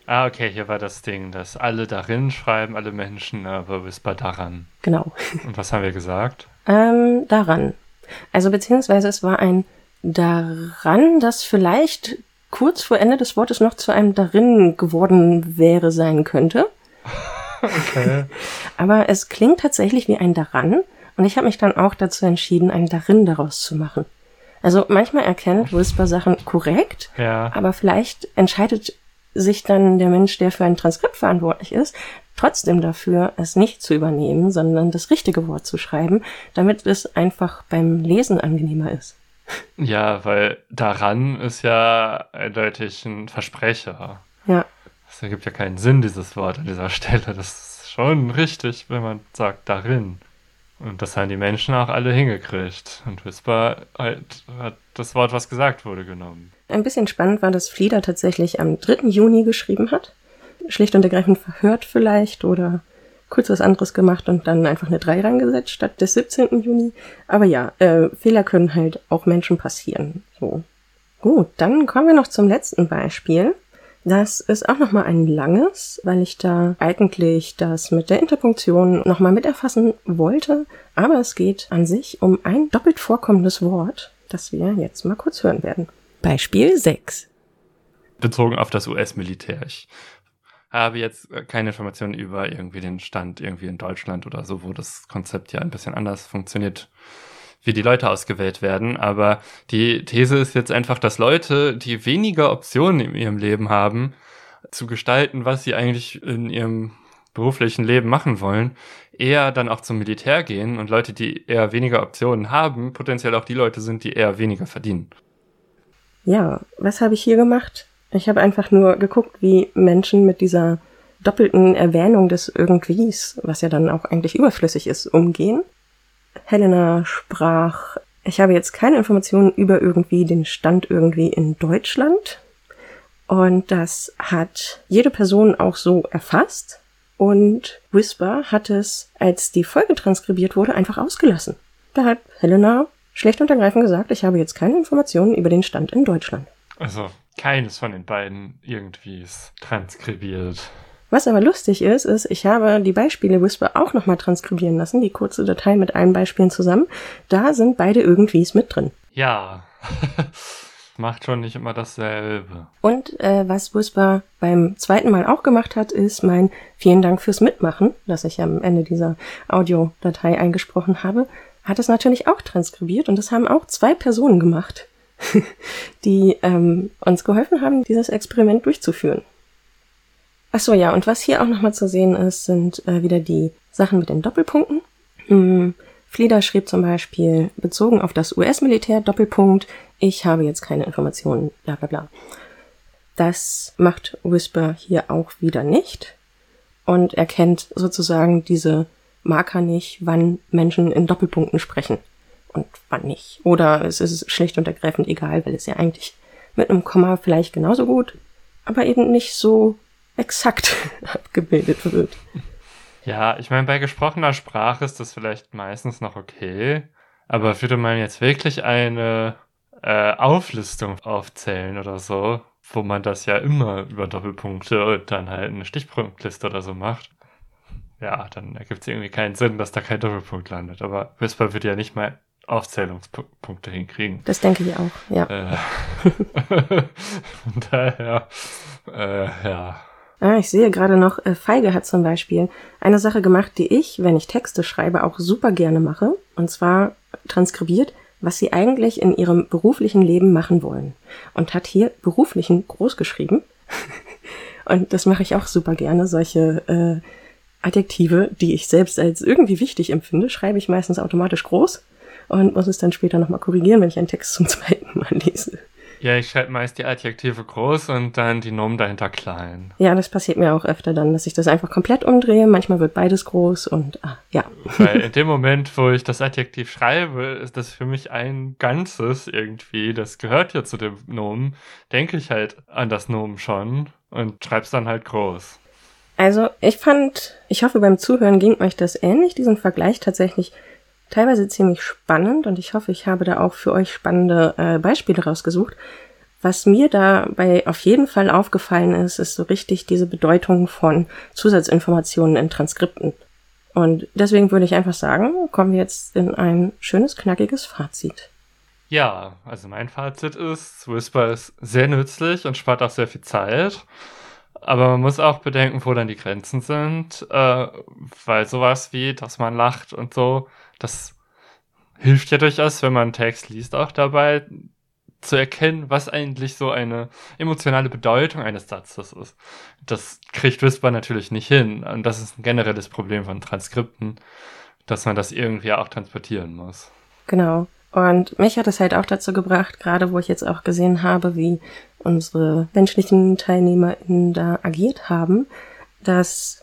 Ah, okay, hier war das Ding, dass alle darin schreiben, alle Menschen, aber Whisper daran. Genau. Und was haben wir gesagt? Ähm, daran. Also beziehungsweise es war ein daran, das vielleicht kurz vor Ende des Wortes noch zu einem darin geworden wäre sein könnte. (laughs) Okay. Aber es klingt tatsächlich wie ein daran und ich habe mich dann auch dazu entschieden, ein darin daraus zu machen. Also manchmal erkennt Whisper Sachen korrekt, Ja. aber vielleicht entscheidet sich dann der Mensch, der für ein Transkript verantwortlich ist, trotzdem dafür, es nicht zu übernehmen, sondern das richtige Wort zu schreiben, damit es einfach beim Lesen angenehmer ist. Ja, weil daran ist ja eindeutig ein Versprecher. Ja, Das ergibt ja keinen Sinn, dieses Wort an dieser Stelle. Das ist schon richtig, wenn man sagt darin. Und das haben die Menschen auch alle hingekriegt. Und Whisper halt, hat das Wort, was gesagt wurde, genommen. Ein bisschen spannend war, dass Flieder tatsächlich am 3. Juni geschrieben hat. Schlicht und ergreifend verhört vielleicht oder kurz was anderes gemacht und dann einfach eine 3 reingesetzt statt des 17. Juni. Aber ja, äh, Fehler können halt auch Menschen passieren. So. Gut, dann kommen wir noch zum letzten Beispiel. Das ist auch nochmal ein langes, weil ich da eigentlich das mit der Interpunktion nochmal mit erfassen wollte. Aber es geht an sich um ein doppelt vorkommendes Wort, das wir jetzt mal kurz hören werden. Beispiel 6. Bezogen auf das US-Militär. Ich habe jetzt keine Informationen über irgendwie den Stand irgendwie in Deutschland oder so, wo das Konzept ja ein bisschen anders funktioniert, wie die Leute ausgewählt werden. Aber die These ist jetzt einfach, dass Leute, die weniger Optionen in ihrem Leben haben, zu gestalten, was sie eigentlich in ihrem beruflichen Leben machen wollen, eher dann auch zum Militär gehen und Leute, die eher weniger Optionen haben, potenziell auch die Leute sind, die eher weniger verdienen. Ja, was habe ich hier gemacht? Ich habe einfach nur geguckt, wie Menschen mit dieser doppelten Erwähnung des Irgendwies, was ja dann auch eigentlich überflüssig ist, umgehen. Helena sprach, ich habe jetzt keine Informationen über irgendwie den Stand irgendwie in Deutschland. Und das hat jede Person auch so erfasst. Und Whisper hat es, als die Folge transkribiert wurde, einfach ausgelassen. Da hat Helena schlecht und ergreifend gesagt, ich habe jetzt keine Informationen über den Stand in Deutschland. Also keines von den beiden irgendwie ist transkribiert. Was aber lustig ist, ist, ich habe die Beispiele Whisper auch nochmal transkribieren lassen, die kurze Datei mit allen Beispielen zusammen. Da sind beide irgendwies mit drin. Ja. (laughs) Macht schon nicht immer dasselbe. Und äh, was Whisper beim zweiten Mal auch gemacht hat, ist mein Vielen Dank fürs Mitmachen, das ich am Ende dieser Audiodatei eingesprochen habe, hat es natürlich auch transkribiert und das haben auch zwei Personen gemacht. (laughs) die ähm, uns geholfen haben, dieses Experiment durchzuführen. Ach so, ja, und was hier auch nochmal zu sehen ist, sind äh, wieder die Sachen mit den Doppelpunkten. Hm, Flieder schrieb zum Beispiel, bezogen auf das US-Militär, Doppelpunkt, ich habe jetzt keine Informationen, bla bla bla. Das macht Whisper hier auch wieder nicht und erkennt sozusagen diese Marker nicht, wann Menschen in Doppelpunkten sprechen und wann nicht. Oder es ist schlicht und ergreifend egal, weil es ja eigentlich mit einem Komma vielleicht genauso gut, aber eben nicht so exakt (laughs) abgebildet wird. Ja, ich meine, bei gesprochener Sprache ist das vielleicht meistens noch okay, aber würde man jetzt wirklich eine äh, Auflistung aufzählen oder so, wo man das ja immer über Doppelpunkte und dann halt eine Stichpunktliste oder so macht, ja, dann ergibt es irgendwie keinen Sinn, dass da kein Doppelpunkt landet. Aber Whisper wird ja nicht mal Aufzählungspunkte hinkriegen. Das denke ich auch, ja. Äh, (laughs) von daher, äh, ja. Ah, ich sehe gerade noch, äh, Feige hat zum Beispiel eine Sache gemacht, die ich, wenn ich Texte schreibe, auch super gerne mache. Und zwar transkribiert, was sie eigentlich in ihrem beruflichen Leben machen wollen. Und hat hier beruflichen groß geschrieben. (laughs) und das mache ich auch super gerne, solche äh, Adjektive, die ich selbst als irgendwie wichtig empfinde, schreibe ich meistens automatisch groß und muss es dann später nochmal korrigieren, wenn ich einen Text zum (laughs) zweiten Mal lese. Ja, ich schreibe meist die Adjektive groß und dann die Nomen dahinter klein. Ja, das passiert mir auch öfter dann, dass ich das einfach komplett umdrehe. Manchmal wird beides groß und ah, ja. Weil in (laughs) dem Moment, wo ich das Adjektiv schreibe, ist das für mich ein Ganzes irgendwie. Das gehört ja zu dem Nomen. Denke ich halt an das Nomen schon und schreib's dann halt groß. Also ich fand, ich hoffe beim Zuhören ging euch das ähnlich, diesen Vergleich tatsächlich teilweise ziemlich spannend und ich hoffe, ich habe da auch für euch spannende äh, Beispiele rausgesucht. Was mir dabei auf jeden Fall aufgefallen ist, ist so richtig diese Bedeutung von Zusatzinformationen in Transkripten. Und deswegen würde ich einfach sagen, kommen wir jetzt in ein schönes, knackiges Fazit. Ja, also mein Fazit ist, Whisper ist sehr nützlich und spart auch sehr viel Zeit. Aber man muss auch bedenken, wo dann die Grenzen sind, äh, weil sowas wie, dass man lacht und so, das hilft ja durchaus, wenn man Text liest, auch dabei zu erkennen, was eigentlich so eine emotionale Bedeutung eines Satzes ist. Das kriegt Whisper natürlich nicht hin. Und das ist ein generelles Problem von Transkripten, dass man das irgendwie auch transportieren muss. Genau. Und mich hat es halt auch dazu gebracht, gerade wo ich jetzt auch gesehen habe, wie unsere menschlichen TeilnehmerInnen da agiert haben, dass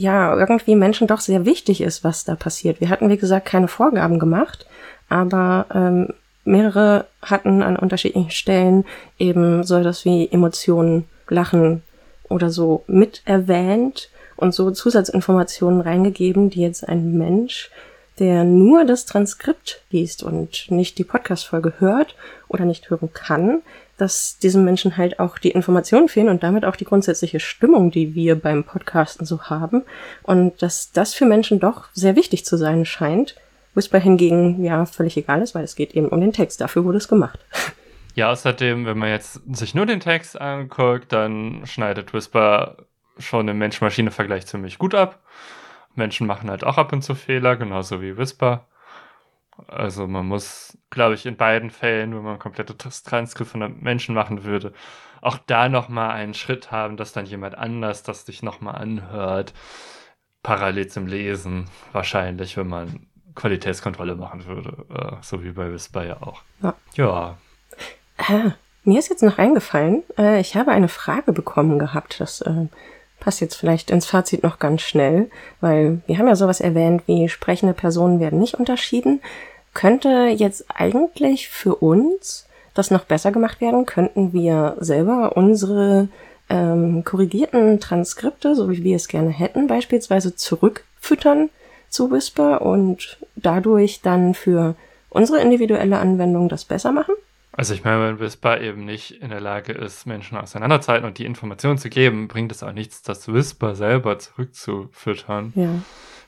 ja irgendwie Menschen doch sehr wichtig ist, was da passiert. Wir hatten, wie gesagt, keine Vorgaben gemacht, aber ähm, mehrere hatten an unterschiedlichen Stellen eben so etwas wie Emotionen, Lachen oder so mit erwähnt und so Zusatzinformationen reingegeben, die jetzt ein Mensch der nur das Transkript liest und nicht die Podcast-Folge hört oder nicht hören kann, dass diesem Menschen halt auch die Informationen fehlen und damit auch die grundsätzliche Stimmung, die wir beim Podcasten so haben. Und dass das für Menschen doch sehr wichtig zu sein scheint. Whisper hingegen ja völlig egal ist, weil es geht eben um den Text. Dafür wurde es gemacht. Ja, außerdem, wenn man jetzt sich nur den Text anguckt, dann schneidet Whisper schon im Mensch-Maschine-Vergleich ziemlich gut ab. Menschen machen halt auch ab und zu Fehler, genauso wie Whisper. Also man muss, glaube ich, in beiden Fällen, wenn man ein komplettes Transkript von einem Menschen machen würde, auch da nochmal einen Schritt haben, dass dann jemand anders das sich nochmal anhört, parallel zum Lesen, wahrscheinlich, wenn man Qualitätskontrolle machen würde, äh, so wie bei Whisper ja auch. Ja. ja. Äh, mir ist jetzt noch eingefallen, äh, ich habe eine Frage bekommen gehabt, das äh, passt jetzt vielleicht ins Fazit noch ganz schnell, weil wir haben ja sowas erwähnt wie sprechende Personen werden nicht unterschieden. Könnte jetzt eigentlich für uns das noch besser gemacht werden? Könnten wir selber unsere ähm, korrigierten Transkripte, so wie wir es gerne hätten, beispielsweise zurückfüttern zu Whisper und dadurch dann für unsere individuelle Anwendung das besser machen? Also ich meine, wenn Whisper eben nicht in der Lage ist, Menschen auseinanderzuhalten und die Informationen zu geben, bringt es auch nichts, das Whisper selber zurückzufüttern. Ja.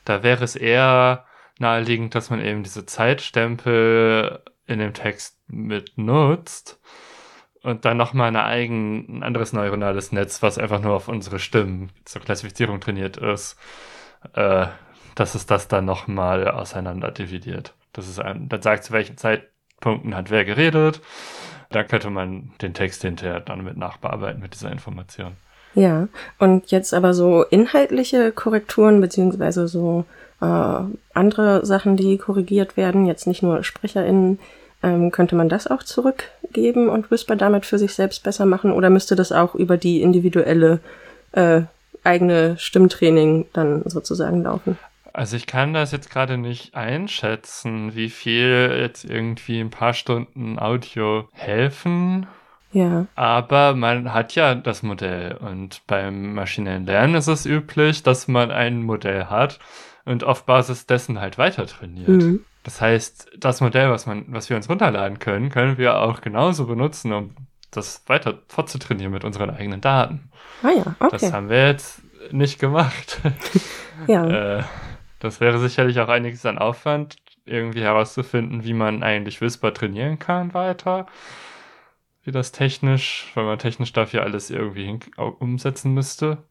Da wäre es eher naheliegend, dass man eben diese Zeitstempel in dem Text mit nutzt und dann nochmal eine eigen, ein anderes neuronales Netz, was einfach nur auf unsere Stimmen zur Klassifizierung trainiert ist, äh, dass es das dann nochmal auseinander dividiert. Das ist ein, dann sagt zu welchen Zeitpunkten hat wer geredet. Dann könnte man den Text hinterher dann mit nachbearbeiten mit dieser Information. Ja, und jetzt aber so inhaltliche Korrekturen beziehungsweise so äh, andere Sachen, die korrigiert werden, jetzt nicht nur SprecherInnen, ähm, könnte man das auch zurückgeben und Whisper damit für sich selbst besser machen oder müsste das auch über die individuelle äh, eigene Stimmtraining dann sozusagen laufen? Also ich kann das jetzt gerade nicht einschätzen, wie viel jetzt irgendwie ein paar Stunden Audio helfen. Ja. Aber man hat ja das Modell und beim maschinellen Lernen ist es üblich, dass man ein Modell hat und auf Basis dessen halt weiter trainiert. Mhm. Das heißt, das Modell, was man, was wir uns runterladen können, können wir auch genauso benutzen, um das weiter fortzutrainieren mit unseren eigenen Daten. Ah ja, okay. Das haben wir jetzt nicht gemacht. (laughs) ja. (laughs) äh, das wäre sicherlich auch einiges an Aufwand, irgendwie herauszufinden, wie man eigentlich Whisper trainieren kann weiter. Wie das technisch, weil man technisch dafür alles irgendwie umsetzen müsste.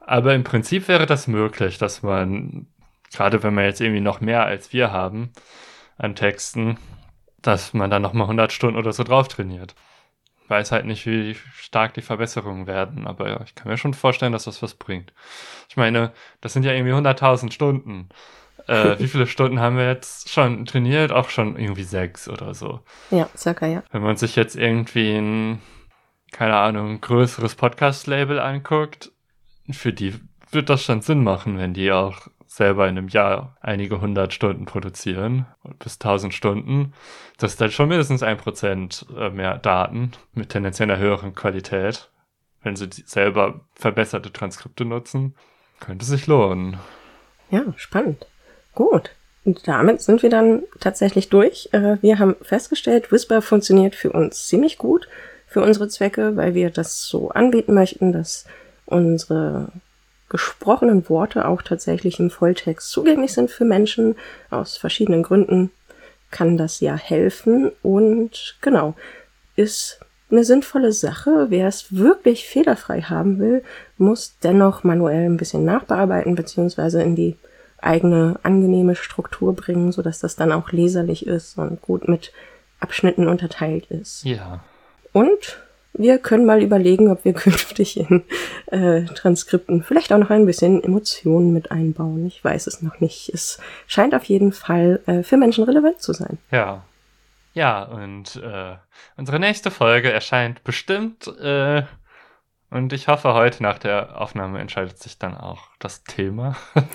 Aber im Prinzip wäre das möglich, dass man gerade wenn wir jetzt irgendwie noch mehr als wir haben an Texten, dass man dann nochmal 100 Stunden oder so drauf trainiert. Weiß halt nicht, wie stark die Verbesserungen werden, aber ich kann mir schon vorstellen, dass das was bringt. Ich meine, das sind ja irgendwie 100.000 Stunden. Äh, (laughs) wie viele Stunden haben wir jetzt schon trainiert? Auch schon irgendwie sechs oder so. Ja, circa, ja. Wenn man sich jetzt irgendwie ein, keine Ahnung, größeres Podcast-Label anguckt, für die wird das schon Sinn machen, wenn die auch selber in einem Jahr einige hundert Stunden produzieren, bis tausend Stunden, das ist dann schon mindestens ein Prozent äh, mehr Daten mit tendenziell einer höheren Qualität. Wenn sie selber verbesserte Transkripte nutzen, könnte sich lohnen. Ja, spannend. Gut. Und damit sind wir dann tatsächlich durch. Äh, wir haben festgestellt, Whisper funktioniert für uns ziemlich gut, für unsere Zwecke, weil wir das so anbieten möchten, dass unsere gesprochenen Worte auch tatsächlich im Volltext zugänglich sind für Menschen. Aus verschiedenen Gründen kann das ja helfen und genau, ist eine sinnvolle Sache. Wer es wirklich fehlerfrei haben will, muss dennoch manuell ein bisschen nachbearbeiten beziehungsweise in die eigene angenehme Struktur bringen, sodass das dann auch leserlich ist und gut mit Abschnitten unterteilt ist. Ja. Und wir können mal überlegen, ob wir (laughs) künftig in äh, Transkripten vielleicht auch noch ein bisschen Emotionen mit einbauen. Ich weiß es noch nicht. Es scheint auf jeden Fall äh, für Menschen relevant zu sein. Ja. Ja, und äh, unsere nächste Folge erscheint bestimmt. Äh, und ich hoffe, heute nach der Aufnahme entscheidet sich dann auch das Thema. (laughs)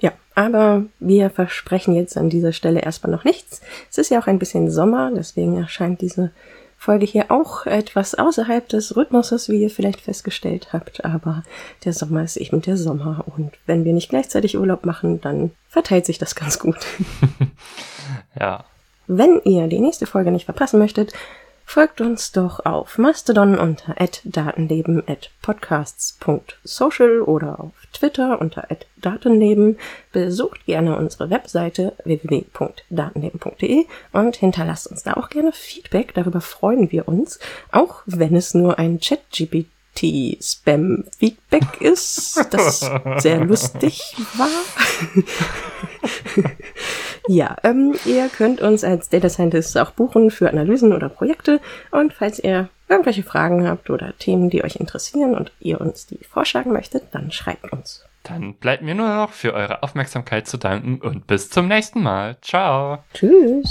ja, aber wir versprechen jetzt an dieser Stelle erstmal noch nichts. Es ist ja auch ein bisschen Sommer, deswegen erscheint diese Folge hier auch etwas außerhalb des Rhythmuses, wie ihr vielleicht festgestellt habt, aber der Sommer ist eben der Sommer und wenn wir nicht gleichzeitig Urlaub machen, dann verteilt sich das ganz gut. (laughs) ja. Wenn ihr die nächste Folge nicht verpassen möchtet, Folgt uns doch auf Mastodon unter datenleben.podcasts.social oder auf Twitter unter datenleben. Besucht gerne unsere Webseite www.datenleben.de und hinterlasst uns da auch gerne Feedback. Darüber freuen wir uns, auch wenn es nur ein Chat-GPT Spam-Feedback (laughs) ist, das sehr lustig war. (laughs) Ja, ähm, ihr könnt uns als Data Scientists auch buchen für Analysen oder Projekte. Und falls ihr irgendwelche Fragen habt oder Themen, die euch interessieren und ihr uns die vorschlagen möchtet, dann schreibt uns. Dann bleibt mir nur noch für eure Aufmerksamkeit zu danken und bis zum nächsten Mal. Ciao. Tschüss.